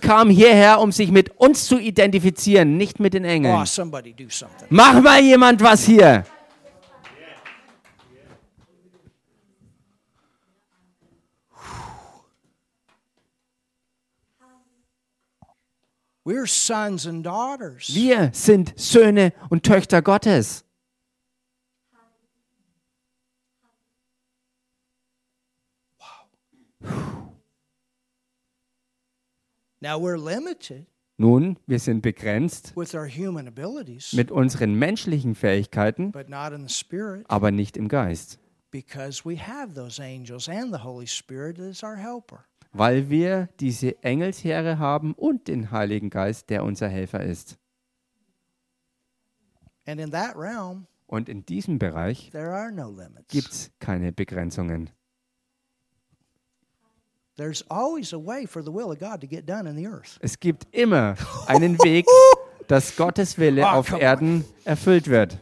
[SPEAKER 2] kam hierher, um sich mit uns zu identifizieren, nicht mit den
[SPEAKER 1] Oh,
[SPEAKER 2] Engeln.
[SPEAKER 1] somebody do something.
[SPEAKER 2] Mach mal jemand was hier. Wir sind Söhne und Töchter Gottes.
[SPEAKER 1] Now we're limited
[SPEAKER 2] Nun, wir sind begrenzt
[SPEAKER 1] with our human abilities,
[SPEAKER 2] mit unseren menschlichen Fähigkeiten,
[SPEAKER 1] but not in the spirit
[SPEAKER 2] aber nicht im Geist,
[SPEAKER 1] because we have those angels and the Holy Spirit as our helper.
[SPEAKER 2] weil wir diese Engelsheere haben und den Heiligen Geist, der unser Helfer ist.
[SPEAKER 1] And in that realm,
[SPEAKER 2] Und in diesem Bereich
[SPEAKER 1] there are no limits.
[SPEAKER 2] gibt es keine Begrenzungen.
[SPEAKER 1] There's always a way for the will of God to get done in the earth.
[SPEAKER 2] Es gibt immer einen *laughs* Weg, dass Gottes Wille
[SPEAKER 1] Ah,
[SPEAKER 2] auf. Erden erfüllt wird.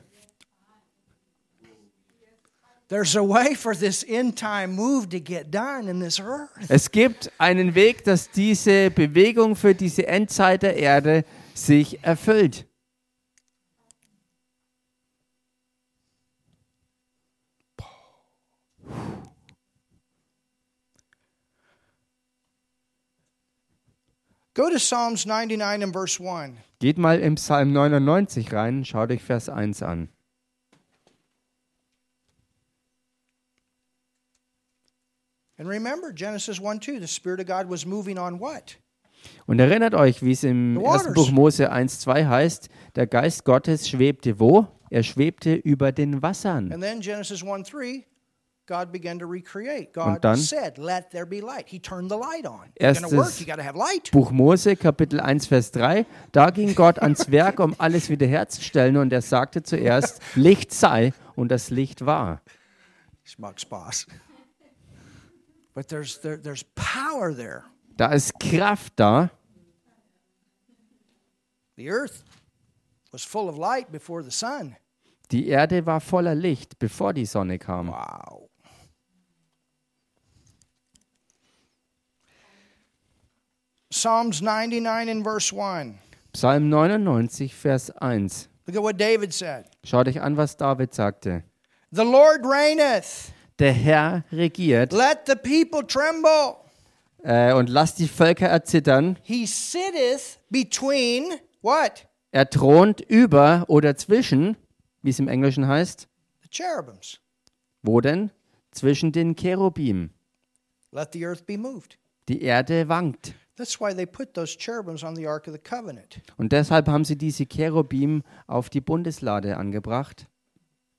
[SPEAKER 1] There's a way for this end time move to get done in this earth.
[SPEAKER 2] Es gibt einen Weg, dass diese Bewegung für diese Endzeit der Erde sich erfüllt.
[SPEAKER 1] Go to Psalms 99 and verse 1.
[SPEAKER 2] Geht mal im Psalm 99 rein, schaut euch Vers 1 an.
[SPEAKER 1] And remember, Genesis 1 2, the Spirit of God was moving on what?
[SPEAKER 2] Und erinnert euch, wie es im
[SPEAKER 1] The
[SPEAKER 2] 1.
[SPEAKER 1] waters.
[SPEAKER 2] Buch Mose 1,2 heißt, der Geist Gottes schwebte wo? Er schwebte über den Wassern.
[SPEAKER 1] And then Genesis 1 3, God began to recreate.
[SPEAKER 2] Und
[SPEAKER 1] God
[SPEAKER 2] dann-
[SPEAKER 1] said, Let there be light. He turned the light on. To work,
[SPEAKER 2] Erstes
[SPEAKER 1] you got to have light.
[SPEAKER 2] Buch Mose, Kapitel 1, Vers 3. Da ging Gott ans Werk, um alles wiederherzustellen. Und er sagte zuerst, Licht sei. Und das Licht war.
[SPEAKER 1] Spots. But there's, there, there's power there.
[SPEAKER 2] Da ist Kraft da.
[SPEAKER 1] The earth was full of light before the sun.
[SPEAKER 2] Die Erde war voller Licht, bevor die Sonne kam.
[SPEAKER 1] Wow. Psalms 99 and verse 1.
[SPEAKER 2] Psalm 99, Vers 1.
[SPEAKER 1] Look at what David said.
[SPEAKER 2] Schaut euch an, was David sagte.
[SPEAKER 1] The Lord reigneth.
[SPEAKER 2] Der Herr regiert
[SPEAKER 1] Let the people tremble.
[SPEAKER 2] äh, und lasst die Völker erzittern.
[SPEAKER 1] He sitteth between what?
[SPEAKER 2] Er thront über oder zwischen, wie es im Englischen heißt.
[SPEAKER 1] The cherubims.
[SPEAKER 2] Wo denn? Zwischen den Cherubim.
[SPEAKER 1] Let the earth be moved.
[SPEAKER 2] Die Erde wankt.
[SPEAKER 1] That's why they put those cherubims on the Ark of the Covenant.
[SPEAKER 2] Und deshalb haben sie diese Cherubim auf die Bundeslade angebracht.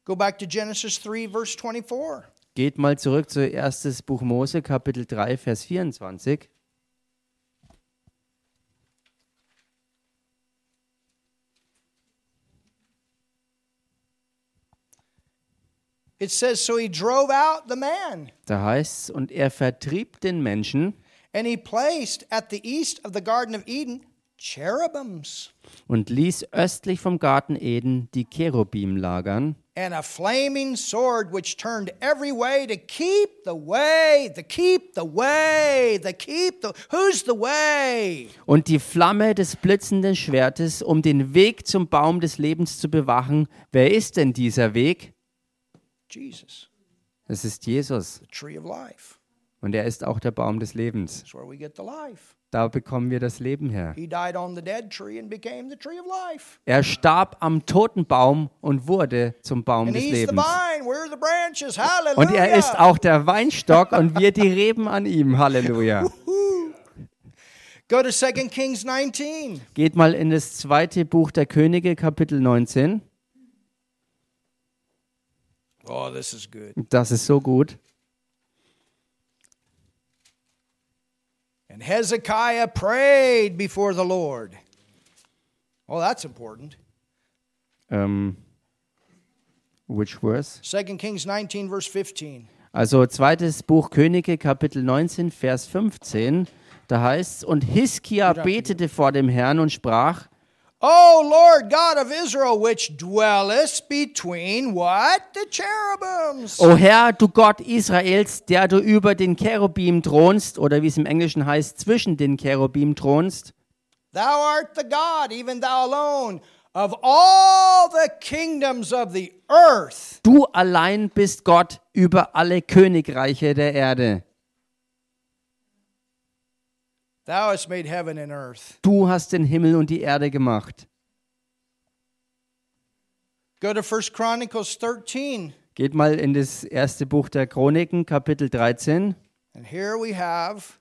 [SPEAKER 1] Go back to Genesis 3, verse 24.
[SPEAKER 2] Geht mal zurück zu 1. Buch Mose, Kapitel 3, Vers 24.
[SPEAKER 1] It says, So he drove out the man,
[SPEAKER 2] Da heißt es, und er vertrieb den Menschen
[SPEAKER 1] and he placed at the east of the Garden of Eden cherubims
[SPEAKER 2] und ließ östlich vom Garten Eden die Cherubim lagern
[SPEAKER 1] and a flaming sword which turned every way to keep the way, the keep the way, the keep the. Who's the way?
[SPEAKER 2] und die Flamme des blitzenden Schwertes, um den Weg zum Baum des Lebens zu bewachen. Wer ist denn dieser Weg?
[SPEAKER 1] Jesus,
[SPEAKER 2] Es ist Jesus
[SPEAKER 1] the tree of life.
[SPEAKER 2] Und er ist auch der Baum des Lebens. Da bekommen wir das Leben her. Er starb am toten Baum und wurde zum Baum des Lebens. Und er ist auch der Weinstock und wir die Reben an ihm. Halleluja.
[SPEAKER 1] Go to 2 Kings 19.
[SPEAKER 2] Geht mal in das zweite Buch der Könige, Kapitel 19.
[SPEAKER 1] Oh, this is good.
[SPEAKER 2] Das ist so gut.
[SPEAKER 1] And Hezekiah prayed before the Lord. Oh, that's important.
[SPEAKER 2] Ähm, which verse?
[SPEAKER 1] 2 Kings 19, verse 15.
[SPEAKER 2] Also zweites Buch Könige, Kapitel 19, Vers 15. Da heißt es, und Hiskia betete vor dem Herrn und sprach,
[SPEAKER 1] Oh, Lord God of Israel, which dwellest between what? The cherubims.
[SPEAKER 2] O Herr, du Gott Israels, der du über den Cherubim thronst, oder wie es im Englischen heißt, zwischen den Cherubim thronst,
[SPEAKER 1] Thou art the God, even thou alone, of all the kingdoms of the earth.
[SPEAKER 2] du allein bist Gott über alle Königreiche der Erde.
[SPEAKER 1] Thou hast made heaven and earth.
[SPEAKER 2] Du hast den Himmel und die Erde gemacht.
[SPEAKER 1] Go to 1 Chronicles 13.
[SPEAKER 2] Geht mal in das erste Buch der Chroniken, Kapitel 13.
[SPEAKER 1] And here we have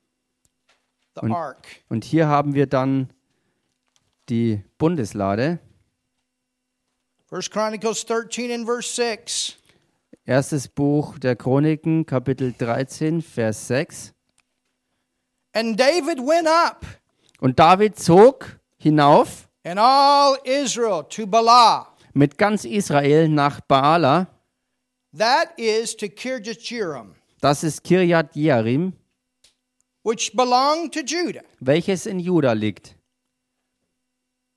[SPEAKER 1] the
[SPEAKER 2] Und-
[SPEAKER 1] ark.
[SPEAKER 2] Und hier haben wir dann die Bundeslade.
[SPEAKER 1] 1 Chronicles 13 and verse 6.
[SPEAKER 2] Erstes Buch der Chroniken, Kapitel 13, Vers 6.
[SPEAKER 1] And David went up,
[SPEAKER 2] Und David zog hinauf
[SPEAKER 1] and all Israel to Bala,
[SPEAKER 2] mit ganz Israel nach Baala.
[SPEAKER 1] that is to Kirjath Jearim,
[SPEAKER 2] Das ist Kirjat Jearim,
[SPEAKER 1] which belonged to Judah.
[SPEAKER 2] welches in Juda liegt.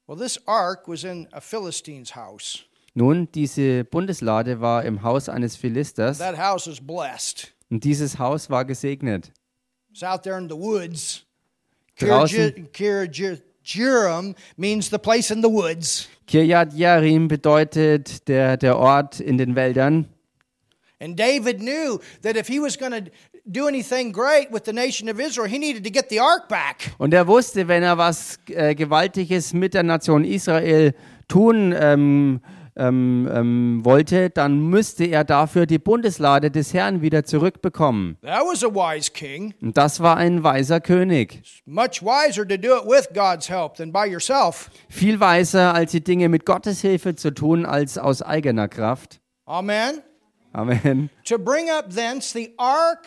[SPEAKER 1] Well, this ark was in a Philistine's house.
[SPEAKER 2] Nun, diese Bundeslade war im Haus eines Philisters
[SPEAKER 1] That house is blessed.
[SPEAKER 2] und dieses Haus war gesegnet.
[SPEAKER 1] It's out there in the woods.
[SPEAKER 2] Draußen.
[SPEAKER 1] Jearim means the place in the woods.
[SPEAKER 2] Kirjat Jearim bedeutet der, der Ort in den Wäldern.
[SPEAKER 1] And David knew that if he was going to do anything great with the nation of Israel, he needed to get the ark back.
[SPEAKER 2] Und er wusste, wenn er was äh, Gewaltiges mit der Nation Israel tun ähm, ähm, ähm, wollte, dann müsste er dafür die Bundeslade des Herrn wieder zurückbekommen.
[SPEAKER 1] That was a wise king.
[SPEAKER 2] Und das war ein weiser König.
[SPEAKER 1] Much wiser to do it with God's help than by yourself.
[SPEAKER 2] Viel weiser, als die Dinge mit Gottes Hilfe zu tun, als aus eigener Kraft.
[SPEAKER 1] Amen.
[SPEAKER 2] Amen.
[SPEAKER 1] To bring up thence the ark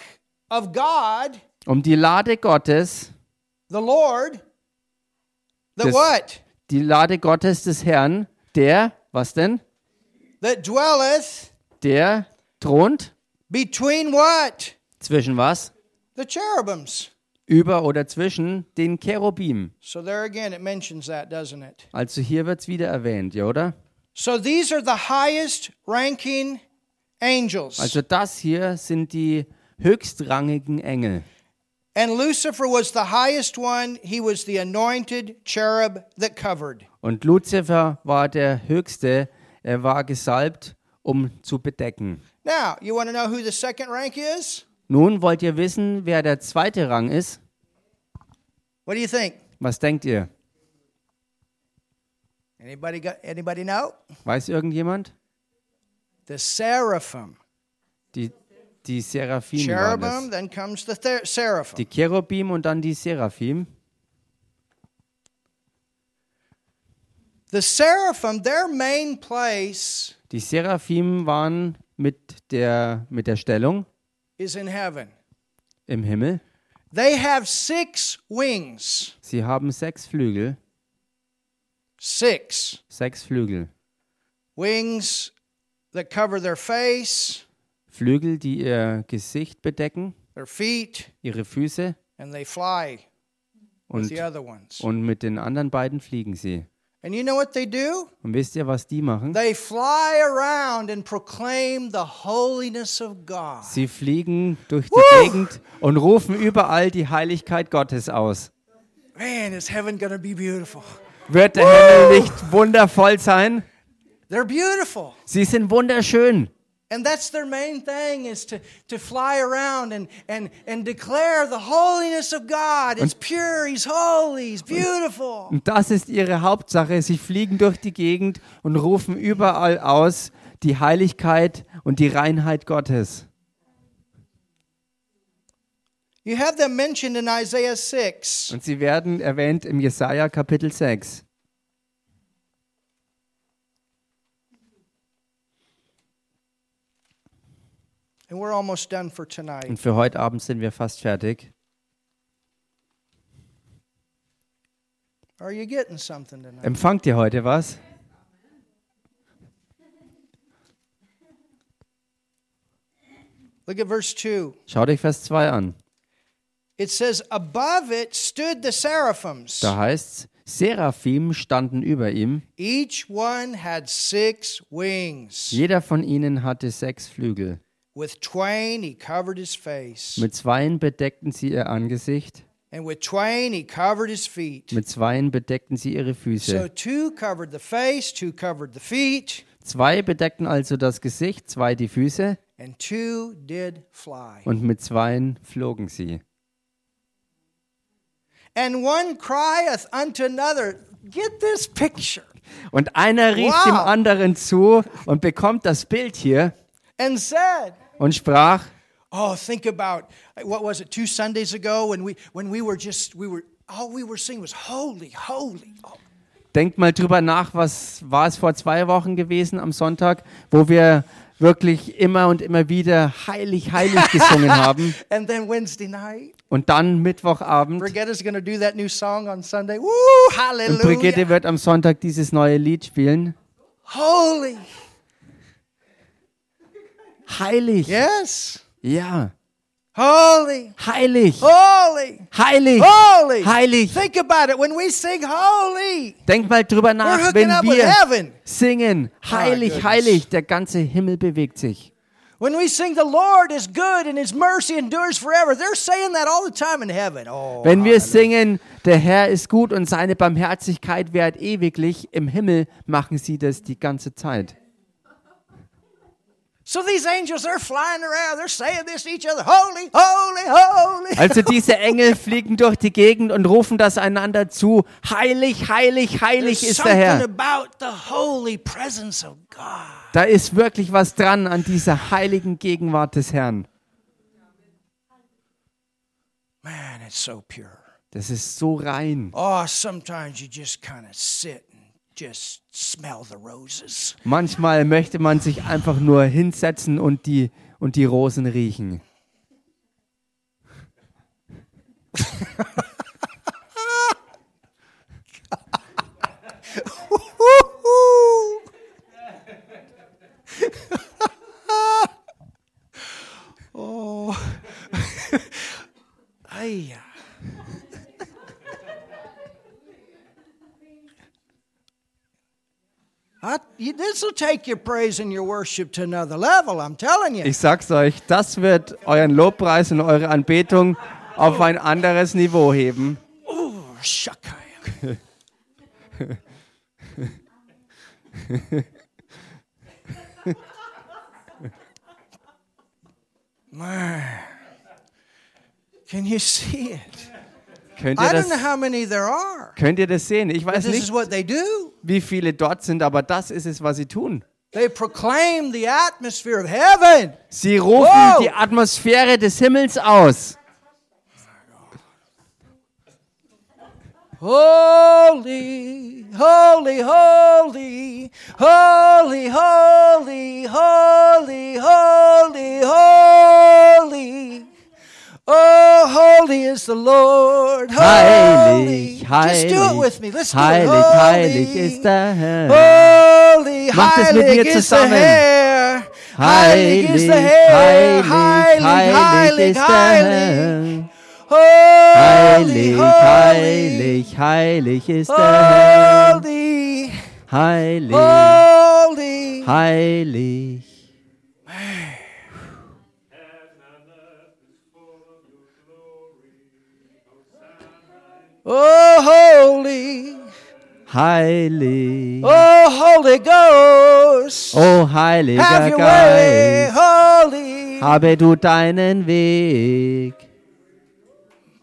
[SPEAKER 1] of God,
[SPEAKER 2] Um die Lade Gottes,
[SPEAKER 1] the Lord,
[SPEAKER 2] Des-
[SPEAKER 1] what?
[SPEAKER 2] die Lade Gottes des Herrn, der, was denn?
[SPEAKER 1] That dwelleth
[SPEAKER 2] Der thront
[SPEAKER 1] between what?
[SPEAKER 2] zwischen was?
[SPEAKER 1] The cherubims.
[SPEAKER 2] Über oder zwischen den Cherubim.
[SPEAKER 1] So there again it mentions that, doesn't it?
[SPEAKER 2] Also hier wird es wieder erwähnt, ja, oder?
[SPEAKER 1] So these are the highest ranking angels.
[SPEAKER 2] Also das hier sind die höchstrangigen Engel.
[SPEAKER 1] And Lucifer was the highest one. He was the anointed cherub that covered.
[SPEAKER 2] Und Luzifer war der Höchste. Er war gesalbt, um zu bedecken.
[SPEAKER 1] Now, you want to know who the second rank is?
[SPEAKER 2] Nun wollt ihr wissen, wer der zweite Rang ist?
[SPEAKER 1] What do you think?
[SPEAKER 2] Was denkt ihr?
[SPEAKER 1] Anybody got anybody know?
[SPEAKER 2] Weiß irgendjemand?
[SPEAKER 1] The seraphim.
[SPEAKER 2] Die, die Seraphim waren
[SPEAKER 1] Cherubim,
[SPEAKER 2] das.
[SPEAKER 1] then comes the seraphim.
[SPEAKER 2] Die Cherubim und dann die Seraphim.
[SPEAKER 1] The seraphim, their main place
[SPEAKER 2] Die Seraphim waren mit der, mit der Stellung
[SPEAKER 1] is in heaven.
[SPEAKER 2] im Himmel.
[SPEAKER 1] They have six wings.
[SPEAKER 2] Sie haben sechs Flügel.
[SPEAKER 1] Six
[SPEAKER 2] Sechs Flügel.
[SPEAKER 1] wings that cover their face,
[SPEAKER 2] Flügel, die ihr Gesicht bedecken,
[SPEAKER 1] their feet,
[SPEAKER 2] ihre Füße
[SPEAKER 1] and they fly with
[SPEAKER 2] und,
[SPEAKER 1] the other ones.
[SPEAKER 2] und mit den anderen beiden fliegen sie.
[SPEAKER 1] And you know what they do?
[SPEAKER 2] Und wisst ihr, was die machen?
[SPEAKER 1] They fly around and proclaim the holiness of God.
[SPEAKER 2] Sie fliegen durch die Gegend und rufen überall die Heiligkeit Gottes aus.
[SPEAKER 1] Man, is heaven to be beautiful?
[SPEAKER 2] Wird der Himmel nicht wundervoll sein?
[SPEAKER 1] They're beautiful.
[SPEAKER 2] Sie sind wunderschön.
[SPEAKER 1] And that's their main thing is to, to fly around and, and, and declare the holiness of God. It's pure, He's holy, He's beautiful.
[SPEAKER 2] Und das ist ihre Hauptsache. Sie fliegen durch die Gegend und rufen überall aus die Heiligkeit und die Reinheit Gottes.
[SPEAKER 1] You have them mentioned in Isaiah 6.
[SPEAKER 2] Und sie werden erwähnt im Jesaja Kapitel 6.
[SPEAKER 1] And we're almost done for tonight.
[SPEAKER 2] Und für heute Abend sind wir fast fertig.
[SPEAKER 1] Are you getting something tonight?
[SPEAKER 2] Empfangt ihr heute was?
[SPEAKER 1] Look at verse 2.
[SPEAKER 2] Schaut euch Vers 2 an.
[SPEAKER 1] It says, Above it stood the seraphims.
[SPEAKER 2] Da heißt's, Seraphim standen über ihm.
[SPEAKER 1] Each one had six wings.
[SPEAKER 2] Jeder von ihnen hatte sechs Flügel.
[SPEAKER 1] With twain he covered his face.
[SPEAKER 2] Mit zweien bedeckten sie ihr Angesicht.
[SPEAKER 1] And with twain he covered his feet.
[SPEAKER 2] Mit zweien bedeckten sie ihre
[SPEAKER 1] So
[SPEAKER 2] Füße.
[SPEAKER 1] two covered the face, two covered the feet,
[SPEAKER 2] Zwei bedeckten also das Gesicht, zwei die Füße.
[SPEAKER 1] and two did fly.
[SPEAKER 2] Und mit zweien flogen sie.
[SPEAKER 1] And one crieth unto another. Get this picture.
[SPEAKER 2] Und einer rief
[SPEAKER 1] Wow.
[SPEAKER 2] dem anderen zu und bekommt das Bild hier
[SPEAKER 1] And said,
[SPEAKER 2] und sprach,
[SPEAKER 1] Oh, think about what was it two Sundays ago when we when we were just we were all we were singing was holy, holy. Oh,
[SPEAKER 2] denkt mal drüber nach, was war es vor zwei Wochen gewesen am Sonntag, wo wir wirklich immer und immer wieder heilig, heilig gesungen *laughs* haben.
[SPEAKER 1] And then Wednesday night,
[SPEAKER 2] Und dann Mittwochabend.
[SPEAKER 1] Brigitta's going to do that new song on Sunday. Woo,
[SPEAKER 2] Und Brigitte
[SPEAKER 1] hallelujah.
[SPEAKER 2] wird am Sonntag dieses neue Lied spielen.
[SPEAKER 1] Holy.
[SPEAKER 2] Heilig.
[SPEAKER 1] Yes.
[SPEAKER 2] Ja.
[SPEAKER 1] Holy.
[SPEAKER 2] Heilig.
[SPEAKER 1] Holy.
[SPEAKER 2] Heilig.
[SPEAKER 1] Holy.
[SPEAKER 2] Heilig.
[SPEAKER 1] Think about it. When we sing holy,
[SPEAKER 2] Denk mal drüber nach, wenn wir singen. Heilig,
[SPEAKER 1] goodness.
[SPEAKER 2] heilig. Der ganze Himmel bewegt sich.
[SPEAKER 1] When we sing, the Lord is good and his mercy endures forever, they're saying that all the time in heaven. Oh,
[SPEAKER 2] Wenn wir singen, der Herr ist gut und seine Barmherzigkeit währt ewiglich, im Himmel machen sie das die ganze Zeit.
[SPEAKER 1] So these angels, they're flying around, they're saying this to each other, holy, holy, holy.
[SPEAKER 2] Also diese Engel fliegen durch die Gegend und rufen das einander zu. Heilig, heilig, heilig
[SPEAKER 1] There's
[SPEAKER 2] ist der Herr.
[SPEAKER 1] something about the holy presence of God.
[SPEAKER 2] Da ist wirklich was dran an dieser heiligen Gegenwart des Herrn.
[SPEAKER 1] Man, it's so pure.
[SPEAKER 2] Das ist so rein.
[SPEAKER 1] Oh, sometimes you just kind of sit just smell the roses.
[SPEAKER 2] Manchmal möchte man sich einfach nur hinsetzen und die, und die Rosen riechen. *laughs*
[SPEAKER 1] oh. *laughs* Ay. This will take your praise and your worship to another level, I'm telling you.
[SPEAKER 2] Ich sag's euch, das wird euren Lobpreis und eure Anbetung auf ein anderes Niveau heben.
[SPEAKER 1] Oh, shakaya. *laughs* Man, can you see it?
[SPEAKER 2] Könnt
[SPEAKER 1] I
[SPEAKER 2] ihr,
[SPEAKER 1] don't know
[SPEAKER 2] das,
[SPEAKER 1] how many there are.
[SPEAKER 2] könnt ihr das sehen? Ich weiß nicht,
[SPEAKER 1] what they do.
[SPEAKER 2] wie viele dort sind, aber das ist es, was sie tun.
[SPEAKER 1] They proclaim the atmosphere of heaven.
[SPEAKER 2] Sie rufen die Atmosphäre des Himmels aus.
[SPEAKER 1] Holy, holy, holy, holy, holy, holy, holy, holy. Oh, holy is the Lord. Holy.
[SPEAKER 2] Heilig,
[SPEAKER 1] Just do it
[SPEAKER 2] heilig,
[SPEAKER 1] with me. Let's do it.
[SPEAKER 2] heilig,
[SPEAKER 1] Holy.
[SPEAKER 2] heilig ist der Herr.
[SPEAKER 1] Holy,
[SPEAKER 2] Macht es mit
[SPEAKER 1] heilig
[SPEAKER 2] mir
[SPEAKER 1] is the
[SPEAKER 2] zusammen.
[SPEAKER 1] Herr. Heilig
[SPEAKER 2] Heilig, heilig, heilig
[SPEAKER 1] heilig,
[SPEAKER 2] ist der
[SPEAKER 1] heilig.
[SPEAKER 2] Herr.
[SPEAKER 1] Holy,
[SPEAKER 2] Heilig,
[SPEAKER 1] holy,
[SPEAKER 2] heilig, heilig ist der Herr.
[SPEAKER 1] holy,
[SPEAKER 2] Heilig,
[SPEAKER 1] holy.
[SPEAKER 2] heilig.
[SPEAKER 1] Oh, holy,
[SPEAKER 2] Heilig.
[SPEAKER 1] oh, Holy Ghost.
[SPEAKER 2] O heiliger
[SPEAKER 1] Have your way,
[SPEAKER 2] Geist,
[SPEAKER 1] holy,
[SPEAKER 2] habe du deinen Weg.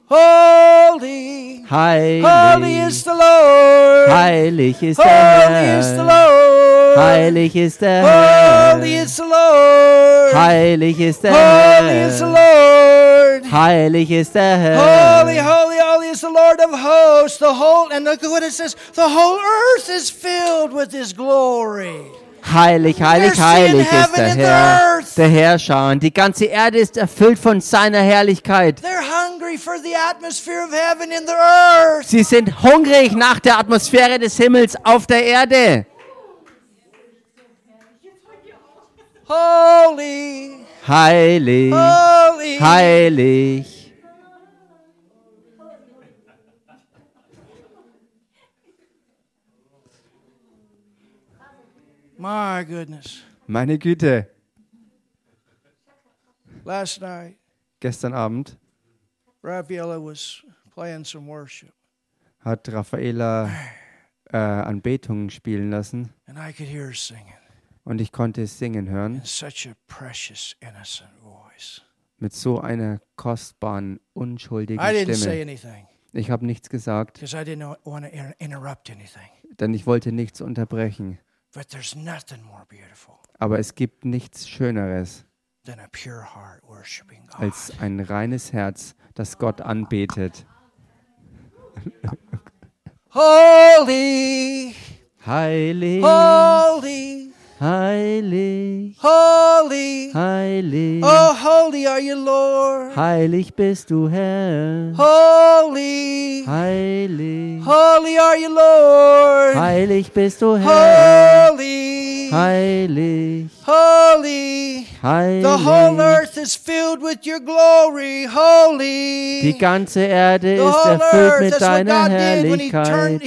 [SPEAKER 1] holy, holy
[SPEAKER 2] Heilig,
[SPEAKER 1] is the Lord.
[SPEAKER 2] heilig ist der
[SPEAKER 1] Holy is the
[SPEAKER 2] Herr.
[SPEAKER 1] Lord.
[SPEAKER 2] Heilig ist der
[SPEAKER 1] Holy
[SPEAKER 2] Herr.
[SPEAKER 1] is the Lord.
[SPEAKER 2] Heilig ist der
[SPEAKER 1] Holy is the
[SPEAKER 2] Herr.
[SPEAKER 1] Lord.
[SPEAKER 2] Heilig ist der
[SPEAKER 1] Holy,
[SPEAKER 2] Herr.
[SPEAKER 1] holy, holy is the Lord of hosts. The whole, and look at what it says. The whole earth is filled with His glory.
[SPEAKER 2] Heilig, heilig, heilig ist der Herr. Der Herrscher. Und die ganze Erde ist erfüllt von seiner Herrlichkeit.
[SPEAKER 1] They're hungry for the atmosphere of heaven in the earth.
[SPEAKER 2] Sie sind hungrig nach der Atmosphäre des Himmels auf der Erde.
[SPEAKER 1] Holy,
[SPEAKER 2] Heilig,
[SPEAKER 1] holy.
[SPEAKER 2] heilig.
[SPEAKER 1] My goodness.
[SPEAKER 2] Meine Güte.
[SPEAKER 1] Last night,
[SPEAKER 2] Gestern Abend
[SPEAKER 1] Rafaela was playing some worship,
[SPEAKER 2] hat Raffaela äh, Anbetungen spielen lassen
[SPEAKER 1] and I could hear her singing
[SPEAKER 2] und ich konnte es singen hören
[SPEAKER 1] in such a precious, innocent voice.
[SPEAKER 2] mit so einer kostbaren, unschuldigen
[SPEAKER 1] I didn't say
[SPEAKER 2] Stimme.
[SPEAKER 1] anything
[SPEAKER 2] Ich habe nichts gesagt,
[SPEAKER 1] because I didn't want to inter- interrupt anything.
[SPEAKER 2] denn ich wollte nichts unterbrechen.
[SPEAKER 1] But there's nothing more beautiful
[SPEAKER 2] Aber es gibt nichts Schöneres
[SPEAKER 1] than a pure heart worshiping God.
[SPEAKER 2] als ein reines Herz, das Gott anbetet.
[SPEAKER 1] Holy,
[SPEAKER 2] Heilig,
[SPEAKER 1] holy,
[SPEAKER 2] heilig,
[SPEAKER 1] holy.
[SPEAKER 2] heilig.
[SPEAKER 1] Oh, holy are you, Lord.
[SPEAKER 2] Heilig bist du, Herr.
[SPEAKER 1] Holy,
[SPEAKER 2] Heilig,
[SPEAKER 1] holy are you, Lord.
[SPEAKER 2] heilig bist du, Herr.
[SPEAKER 1] Holy,
[SPEAKER 2] Heilig,
[SPEAKER 1] holy. The whole
[SPEAKER 2] heilig.
[SPEAKER 1] earth is filled with your glory. Holy.
[SPEAKER 2] Die ganze Erde ist erfüllt mit deiner. Herrlichkeit.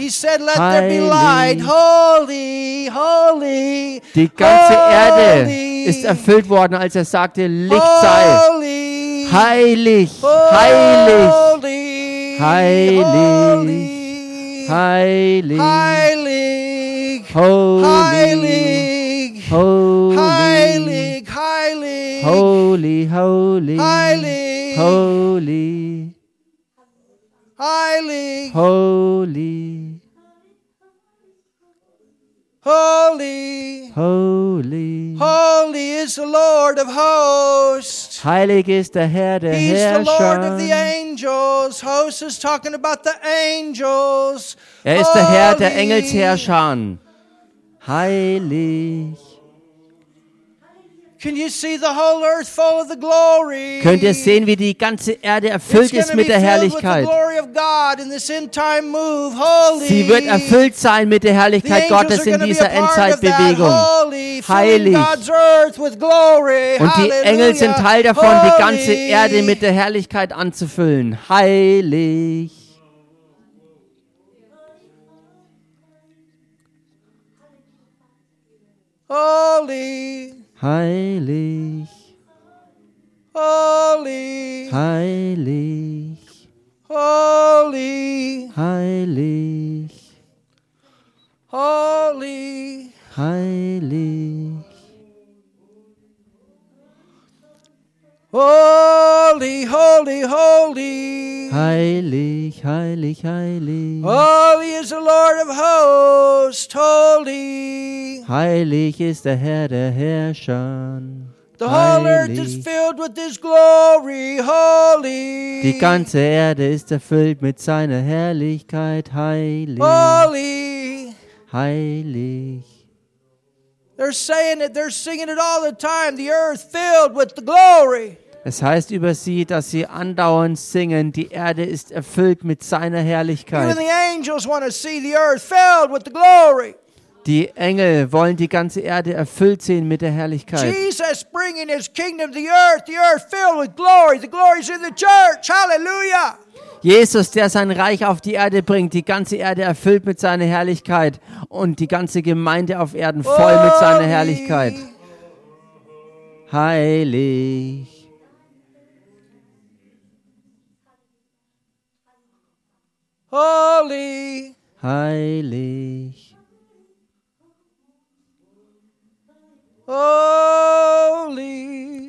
[SPEAKER 2] Heilig.
[SPEAKER 1] Holy, holy.
[SPEAKER 2] Die ganze Erde ist erfüllt worden, als er sagte, Licht sei.
[SPEAKER 1] Holy.
[SPEAKER 2] Heilig, heilig,
[SPEAKER 1] Holy.
[SPEAKER 2] Heilig. Heilig,
[SPEAKER 1] Heilig.
[SPEAKER 2] holy,
[SPEAKER 1] Heilig.
[SPEAKER 2] holy,
[SPEAKER 1] Heilig.
[SPEAKER 2] Holy, holy,
[SPEAKER 1] Heilig.
[SPEAKER 2] holy,
[SPEAKER 1] Heilig,
[SPEAKER 2] holy,
[SPEAKER 1] holy,
[SPEAKER 2] holy.
[SPEAKER 1] holy is the Lord of hosts.
[SPEAKER 2] Heilig ist der Herr der
[SPEAKER 1] He's the Lord of the
[SPEAKER 2] Herrscher.
[SPEAKER 1] angels. Host is talking about the angels.
[SPEAKER 2] Er ist der Herr der. Engelsherrscher. Heilig. Könnt ihr sehen, wie die ganze Erde erfüllt ist mit der Herrlichkeit? Sie wird erfüllt sein mit der
[SPEAKER 1] The
[SPEAKER 2] Herrlichkeit Gottes in dieser. Endzeitbewegung. Heilig. Und die Engel sind Teil davon, die ganze. Erde mit der Herrlichkeit anzufüllen. Heilig.
[SPEAKER 1] Holy,
[SPEAKER 2] Heilig.
[SPEAKER 1] holy,
[SPEAKER 2] Heilig.
[SPEAKER 1] holy,
[SPEAKER 2] Heilig.
[SPEAKER 1] holy.
[SPEAKER 2] Heilig.
[SPEAKER 1] Holy, holy, holy.
[SPEAKER 2] Heilig, heilig, heilig.
[SPEAKER 1] Holy is the Lord of hosts. Holy.
[SPEAKER 2] Heilig ist der Herr der Herrscher.
[SPEAKER 1] The whole earth is filled with His glory. Holy.
[SPEAKER 2] Die ganze Erde ist erfüllt mit seiner Herrlichkeit. Heilig,
[SPEAKER 1] Holy.
[SPEAKER 2] heilig.
[SPEAKER 1] They're saying it, they're singing it all the time. The earth filled with the glory.
[SPEAKER 2] Es heißt über sie, dass sie andauernd singen, die Erde ist erfüllt mit seiner Herrlichkeit.
[SPEAKER 1] glory.
[SPEAKER 2] Die Engel wollen die ganze Erde erfüllt sehen mit der Herrlichkeit.
[SPEAKER 1] Jesus bringing his kingdom to the earth, the earth filled with glory. The glory's in the church. Hallelujah.
[SPEAKER 2] Jesus, der sein Reich auf die Erde bringt, die ganze Erde erfüllt mit seiner Herrlichkeit und die ganze Gemeinde auf Erden voll mit seiner. Herrlichkeit. Heilig,
[SPEAKER 1] Holy,
[SPEAKER 2] heilig,
[SPEAKER 1] holy,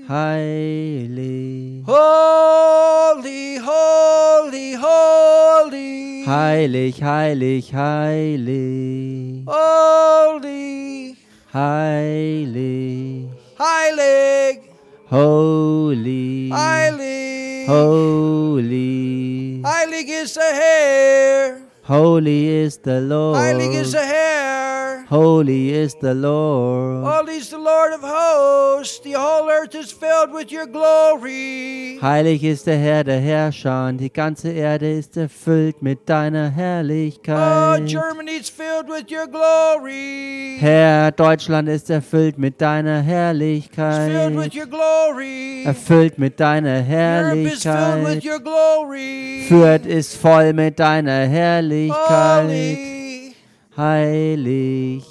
[SPEAKER 2] heilig,
[SPEAKER 1] holy, holy, holy,
[SPEAKER 2] heilig, heilig, heilig,
[SPEAKER 1] holy,
[SPEAKER 2] heilig,
[SPEAKER 1] heilig,
[SPEAKER 2] holy,
[SPEAKER 1] heilig,
[SPEAKER 2] holy,
[SPEAKER 1] heilig is the hair,
[SPEAKER 2] holy is the
[SPEAKER 1] heilig is
[SPEAKER 2] Lord,
[SPEAKER 1] the hair.
[SPEAKER 2] holy is the Lord.
[SPEAKER 1] Holy is the Lord of hosts. The whole earth is filled with your glory.
[SPEAKER 2] Heilig ist der Herr der Herrscher, und die ganze Erde ist erfüllt mit deiner
[SPEAKER 1] Oh,
[SPEAKER 2] Herrlichkeit.
[SPEAKER 1] Germany's filled with your glory.
[SPEAKER 2] Herr, Deutschland ist erfüllt mit deiner
[SPEAKER 1] It's filled with
[SPEAKER 2] Herrlichkeit.
[SPEAKER 1] your glory.
[SPEAKER 2] Erfüllt mit deiner
[SPEAKER 1] Europe is filled with
[SPEAKER 2] Herrlichkeit.
[SPEAKER 1] your glory.
[SPEAKER 2] Fürth ist voll mit deiner Herrlichkeit.
[SPEAKER 1] Holy.
[SPEAKER 2] Heilig,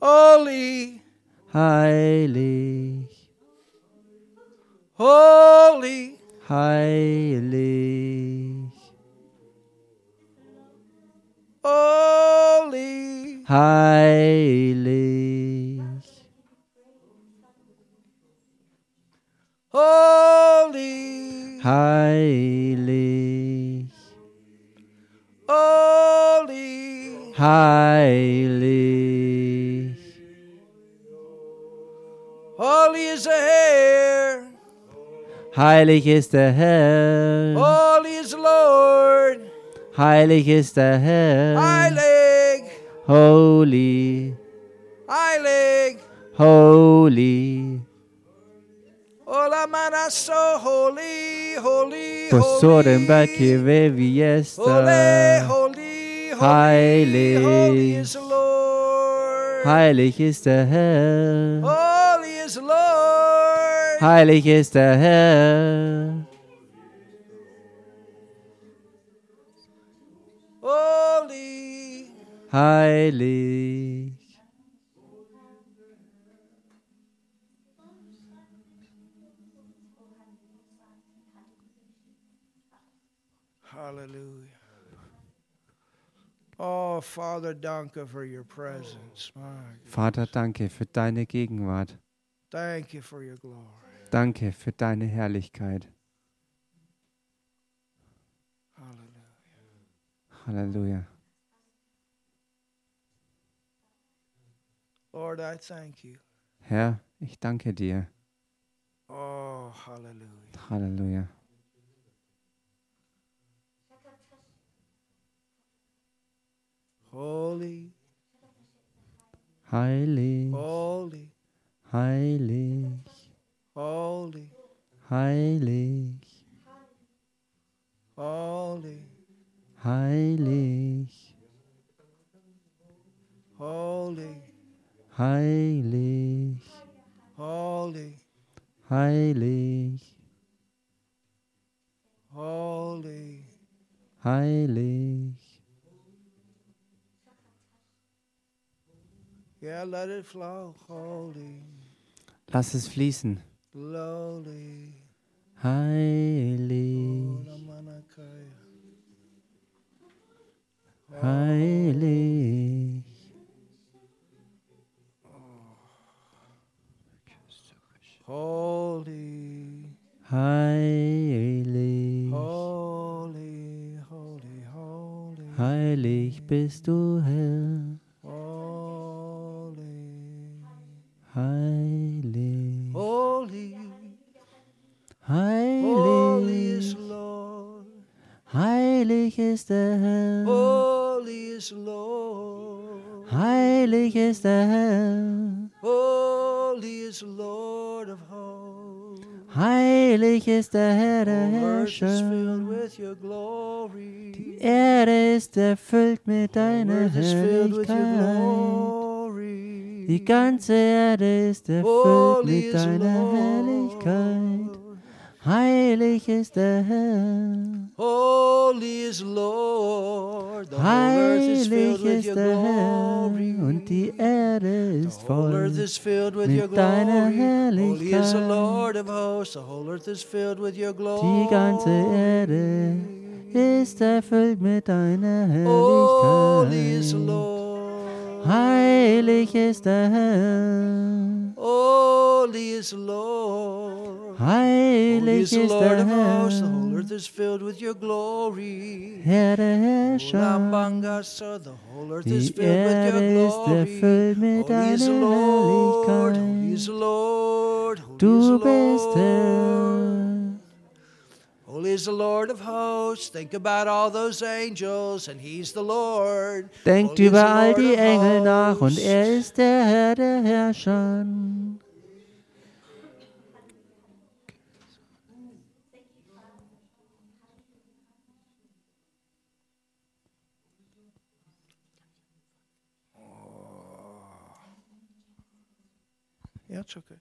[SPEAKER 1] Holy.
[SPEAKER 2] heilig,
[SPEAKER 1] Holy.
[SPEAKER 2] heilig,
[SPEAKER 1] Holy.
[SPEAKER 2] heilig.
[SPEAKER 1] Holy.
[SPEAKER 2] Heilig,
[SPEAKER 1] Holy.
[SPEAKER 2] heilig,
[SPEAKER 1] Holy is the hair.
[SPEAKER 2] heilig ist der Herr,
[SPEAKER 1] Holy is the Lord.
[SPEAKER 2] heilig ist der Herr,
[SPEAKER 1] Heilig.
[SPEAKER 2] holy,
[SPEAKER 1] Heilig.
[SPEAKER 2] holy,
[SPEAKER 1] Holy,
[SPEAKER 2] viesta,
[SPEAKER 1] holy, holy,
[SPEAKER 2] Heilig. heilig ist der Herr,
[SPEAKER 1] Holy is the Lord.
[SPEAKER 2] heilig ist der Herr,
[SPEAKER 1] Holy.
[SPEAKER 2] heilig.
[SPEAKER 1] Hallelujah. Oh, danke your presence.
[SPEAKER 2] Vater, danke für deine Gegenwart.
[SPEAKER 1] Your glory.
[SPEAKER 2] Danke für deine Herrlichkeit.
[SPEAKER 1] Hallelujah.
[SPEAKER 2] Halleluja.
[SPEAKER 1] Lord, I thank you.
[SPEAKER 2] Herr, ich danke dir.
[SPEAKER 1] Oh, hallelujah.
[SPEAKER 2] Halleluja.
[SPEAKER 1] Holy,
[SPEAKER 2] Heilig,
[SPEAKER 1] holy,
[SPEAKER 2] heilig,
[SPEAKER 1] holy,
[SPEAKER 2] heilig,
[SPEAKER 1] holy,
[SPEAKER 2] heilig,
[SPEAKER 1] holy,
[SPEAKER 2] heilig,
[SPEAKER 1] holy,
[SPEAKER 2] heilig,
[SPEAKER 1] holy.
[SPEAKER 2] heilig.
[SPEAKER 1] Yeah, let it flow. Holy,
[SPEAKER 2] Lass es fließen.
[SPEAKER 1] lowly.
[SPEAKER 2] Heilig, heilig.
[SPEAKER 1] Holy,
[SPEAKER 2] Heilig,
[SPEAKER 1] holy, holy, holy,
[SPEAKER 2] heilig bist du, Herr. Heilig ist der Herr.
[SPEAKER 1] holy is Lord,
[SPEAKER 2] Heilig ist der Herr.
[SPEAKER 1] holy is Lord of hosts.
[SPEAKER 2] Heilig ist der Herr, der
[SPEAKER 1] The earth is filled
[SPEAKER 2] Herrscher.
[SPEAKER 1] with your glory.
[SPEAKER 2] Erde ist erfüllt mit
[SPEAKER 1] The
[SPEAKER 2] deiner Herrlichkeit.
[SPEAKER 1] glory.
[SPEAKER 2] Die ganze Erde ist erfüllt
[SPEAKER 1] Holy
[SPEAKER 2] mit deiner Herrlichkeit. Heilig ist der Herr.
[SPEAKER 1] Holy is Lord. The whole earth is filled with your glory.
[SPEAKER 2] Und die Erde ist
[SPEAKER 1] The whole earth is filled with your glory. Holy is the Lord of hosts. The whole earth is filled with your glory.
[SPEAKER 2] Die ganze Erde ist erfüllt mit deiner
[SPEAKER 1] Holy is the Lord.
[SPEAKER 2] Heilig ist der Herr.
[SPEAKER 1] Holy is the Lord. Holy
[SPEAKER 2] Heilig
[SPEAKER 1] is the Lord
[SPEAKER 2] der
[SPEAKER 1] of hosts. The whole earth is filled with your glory. Ulambangasa, The whole earth is filled with your glory. Holy is the Lord. Holy is the Lord. Holy is
[SPEAKER 2] Du
[SPEAKER 1] the
[SPEAKER 2] bist
[SPEAKER 1] Lord.
[SPEAKER 2] Herr.
[SPEAKER 1] Holy is the Lord of hosts. Think about all those angels, and He's the Lord.
[SPEAKER 2] Denkt über all die Engel nach und er ist der Herr der Herrscher.
[SPEAKER 1] Yeah, it's okay.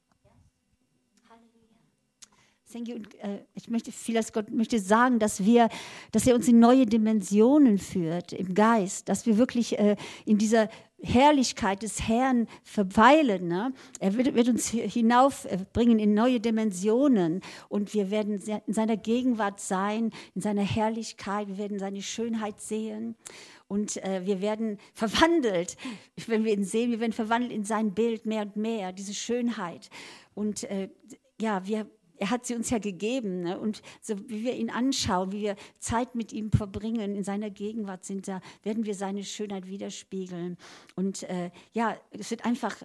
[SPEAKER 3] Äh, ich möchte vieles Gott möchte sagen, dass wir, dass er uns in neue Dimensionen führt im Geist, dass wir wirklich äh, in dieser Herrlichkeit des Herrn verweilen. Ne? Er wird, wird uns hinaufbringen in neue Dimensionen und wir werden in seiner Gegenwart sein, in seiner Herrlichkeit. Wir werden seine Schönheit sehen und äh, wir werden verwandelt, wenn wir ihn sehen. Wir werden verwandelt in sein Bild mehr und mehr, diese Schönheit. Und äh, ja, wir er hat sie uns ja gegeben. Ne? Und so wie wir ihn anschauen, wie wir Zeit mit ihm verbringen, in seiner Gegenwart sind, da werden wir seine Schönheit widerspiegeln. Und äh, ja, es wird einfach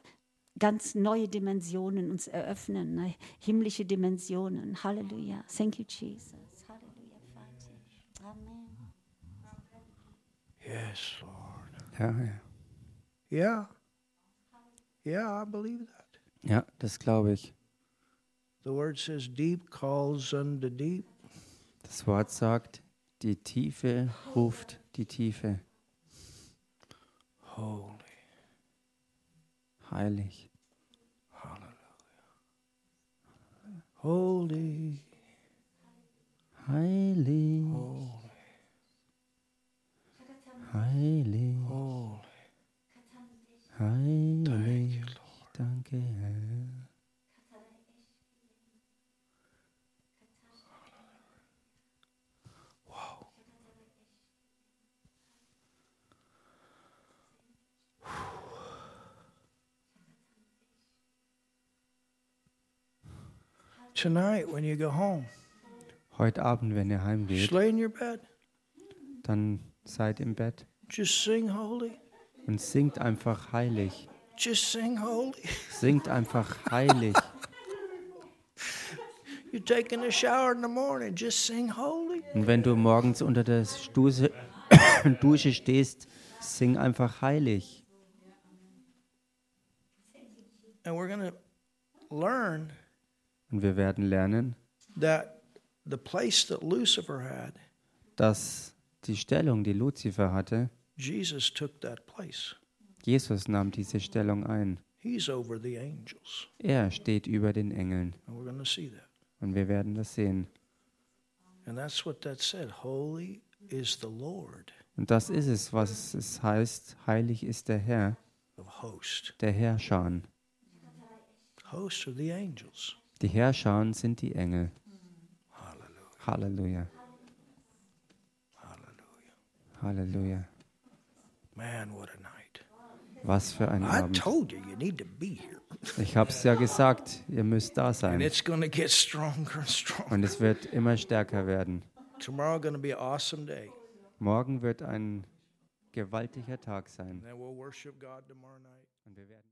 [SPEAKER 3] ganz neue Dimensionen uns eröffnen, ne? himmlische Dimensionen. Halleluja. Thank you, Jesus. Halleluja, Vater. Amen.
[SPEAKER 1] Yes, Lord.
[SPEAKER 2] Ja, ja.
[SPEAKER 1] Yeah. Yeah, I believe that.
[SPEAKER 2] ja, das glaube ich.
[SPEAKER 1] The word says, deep calls unto deep.
[SPEAKER 2] Das Wort sagt, die Tiefe ruft die Tiefe.
[SPEAKER 1] Holy.
[SPEAKER 2] Heilig.
[SPEAKER 1] Holy.
[SPEAKER 2] Heilig. Heilig.
[SPEAKER 1] Holy.
[SPEAKER 2] Heilig. Danke, Herr.
[SPEAKER 1] Tonight, when you go home,
[SPEAKER 2] Heute Abend, wenn ihr
[SPEAKER 1] just
[SPEAKER 2] heimgeht,
[SPEAKER 1] lay in your bed,
[SPEAKER 2] dann seid im Bett
[SPEAKER 1] just sing holy.
[SPEAKER 2] und singt einfach heilig.
[SPEAKER 1] Just sing holy.
[SPEAKER 2] Singt einfach heilig. *laughs*
[SPEAKER 1] You're taking a shower in the morning, just sing holy.
[SPEAKER 2] Und wenn du morgens unter der Stuse, *coughs* Dusche stehst, sing einfach heilig.
[SPEAKER 1] And we're to learn
[SPEAKER 2] Und wir werden lernen,
[SPEAKER 1] that the place that Lucifer had,
[SPEAKER 2] dass die Stellung, die Luzifer hatte,
[SPEAKER 1] Jesus took that place.
[SPEAKER 2] Jesus nahm diese Stellung ein.
[SPEAKER 1] He's over the angels.
[SPEAKER 2] Er steht über den Engeln.
[SPEAKER 1] And we're to see that.
[SPEAKER 2] Und wir werden das sehen.
[SPEAKER 1] And that's what that said. Holy is the Lord
[SPEAKER 2] Und das ist es, was es heißt, heilig ist der Herr, der Herrscher. Die Herrscher sind die Engel.
[SPEAKER 1] Hallelujah.
[SPEAKER 2] Halleluja. Halleluja.
[SPEAKER 1] Man, what a night.
[SPEAKER 2] Was für ein
[SPEAKER 1] I
[SPEAKER 2] Abend.
[SPEAKER 1] told you you need to be here.
[SPEAKER 2] Ich habe es ja gesagt, ihr müsst da
[SPEAKER 1] And
[SPEAKER 2] sein.
[SPEAKER 1] it's going to get stronger and stronger.
[SPEAKER 2] Und es wird immer stärker werden.
[SPEAKER 1] Tomorrow going to be an awesome day.
[SPEAKER 2] Morgen wird ein gewaltiger Tag sein.
[SPEAKER 1] And then we'll worship God tomorrow night.
[SPEAKER 2] Und wir werden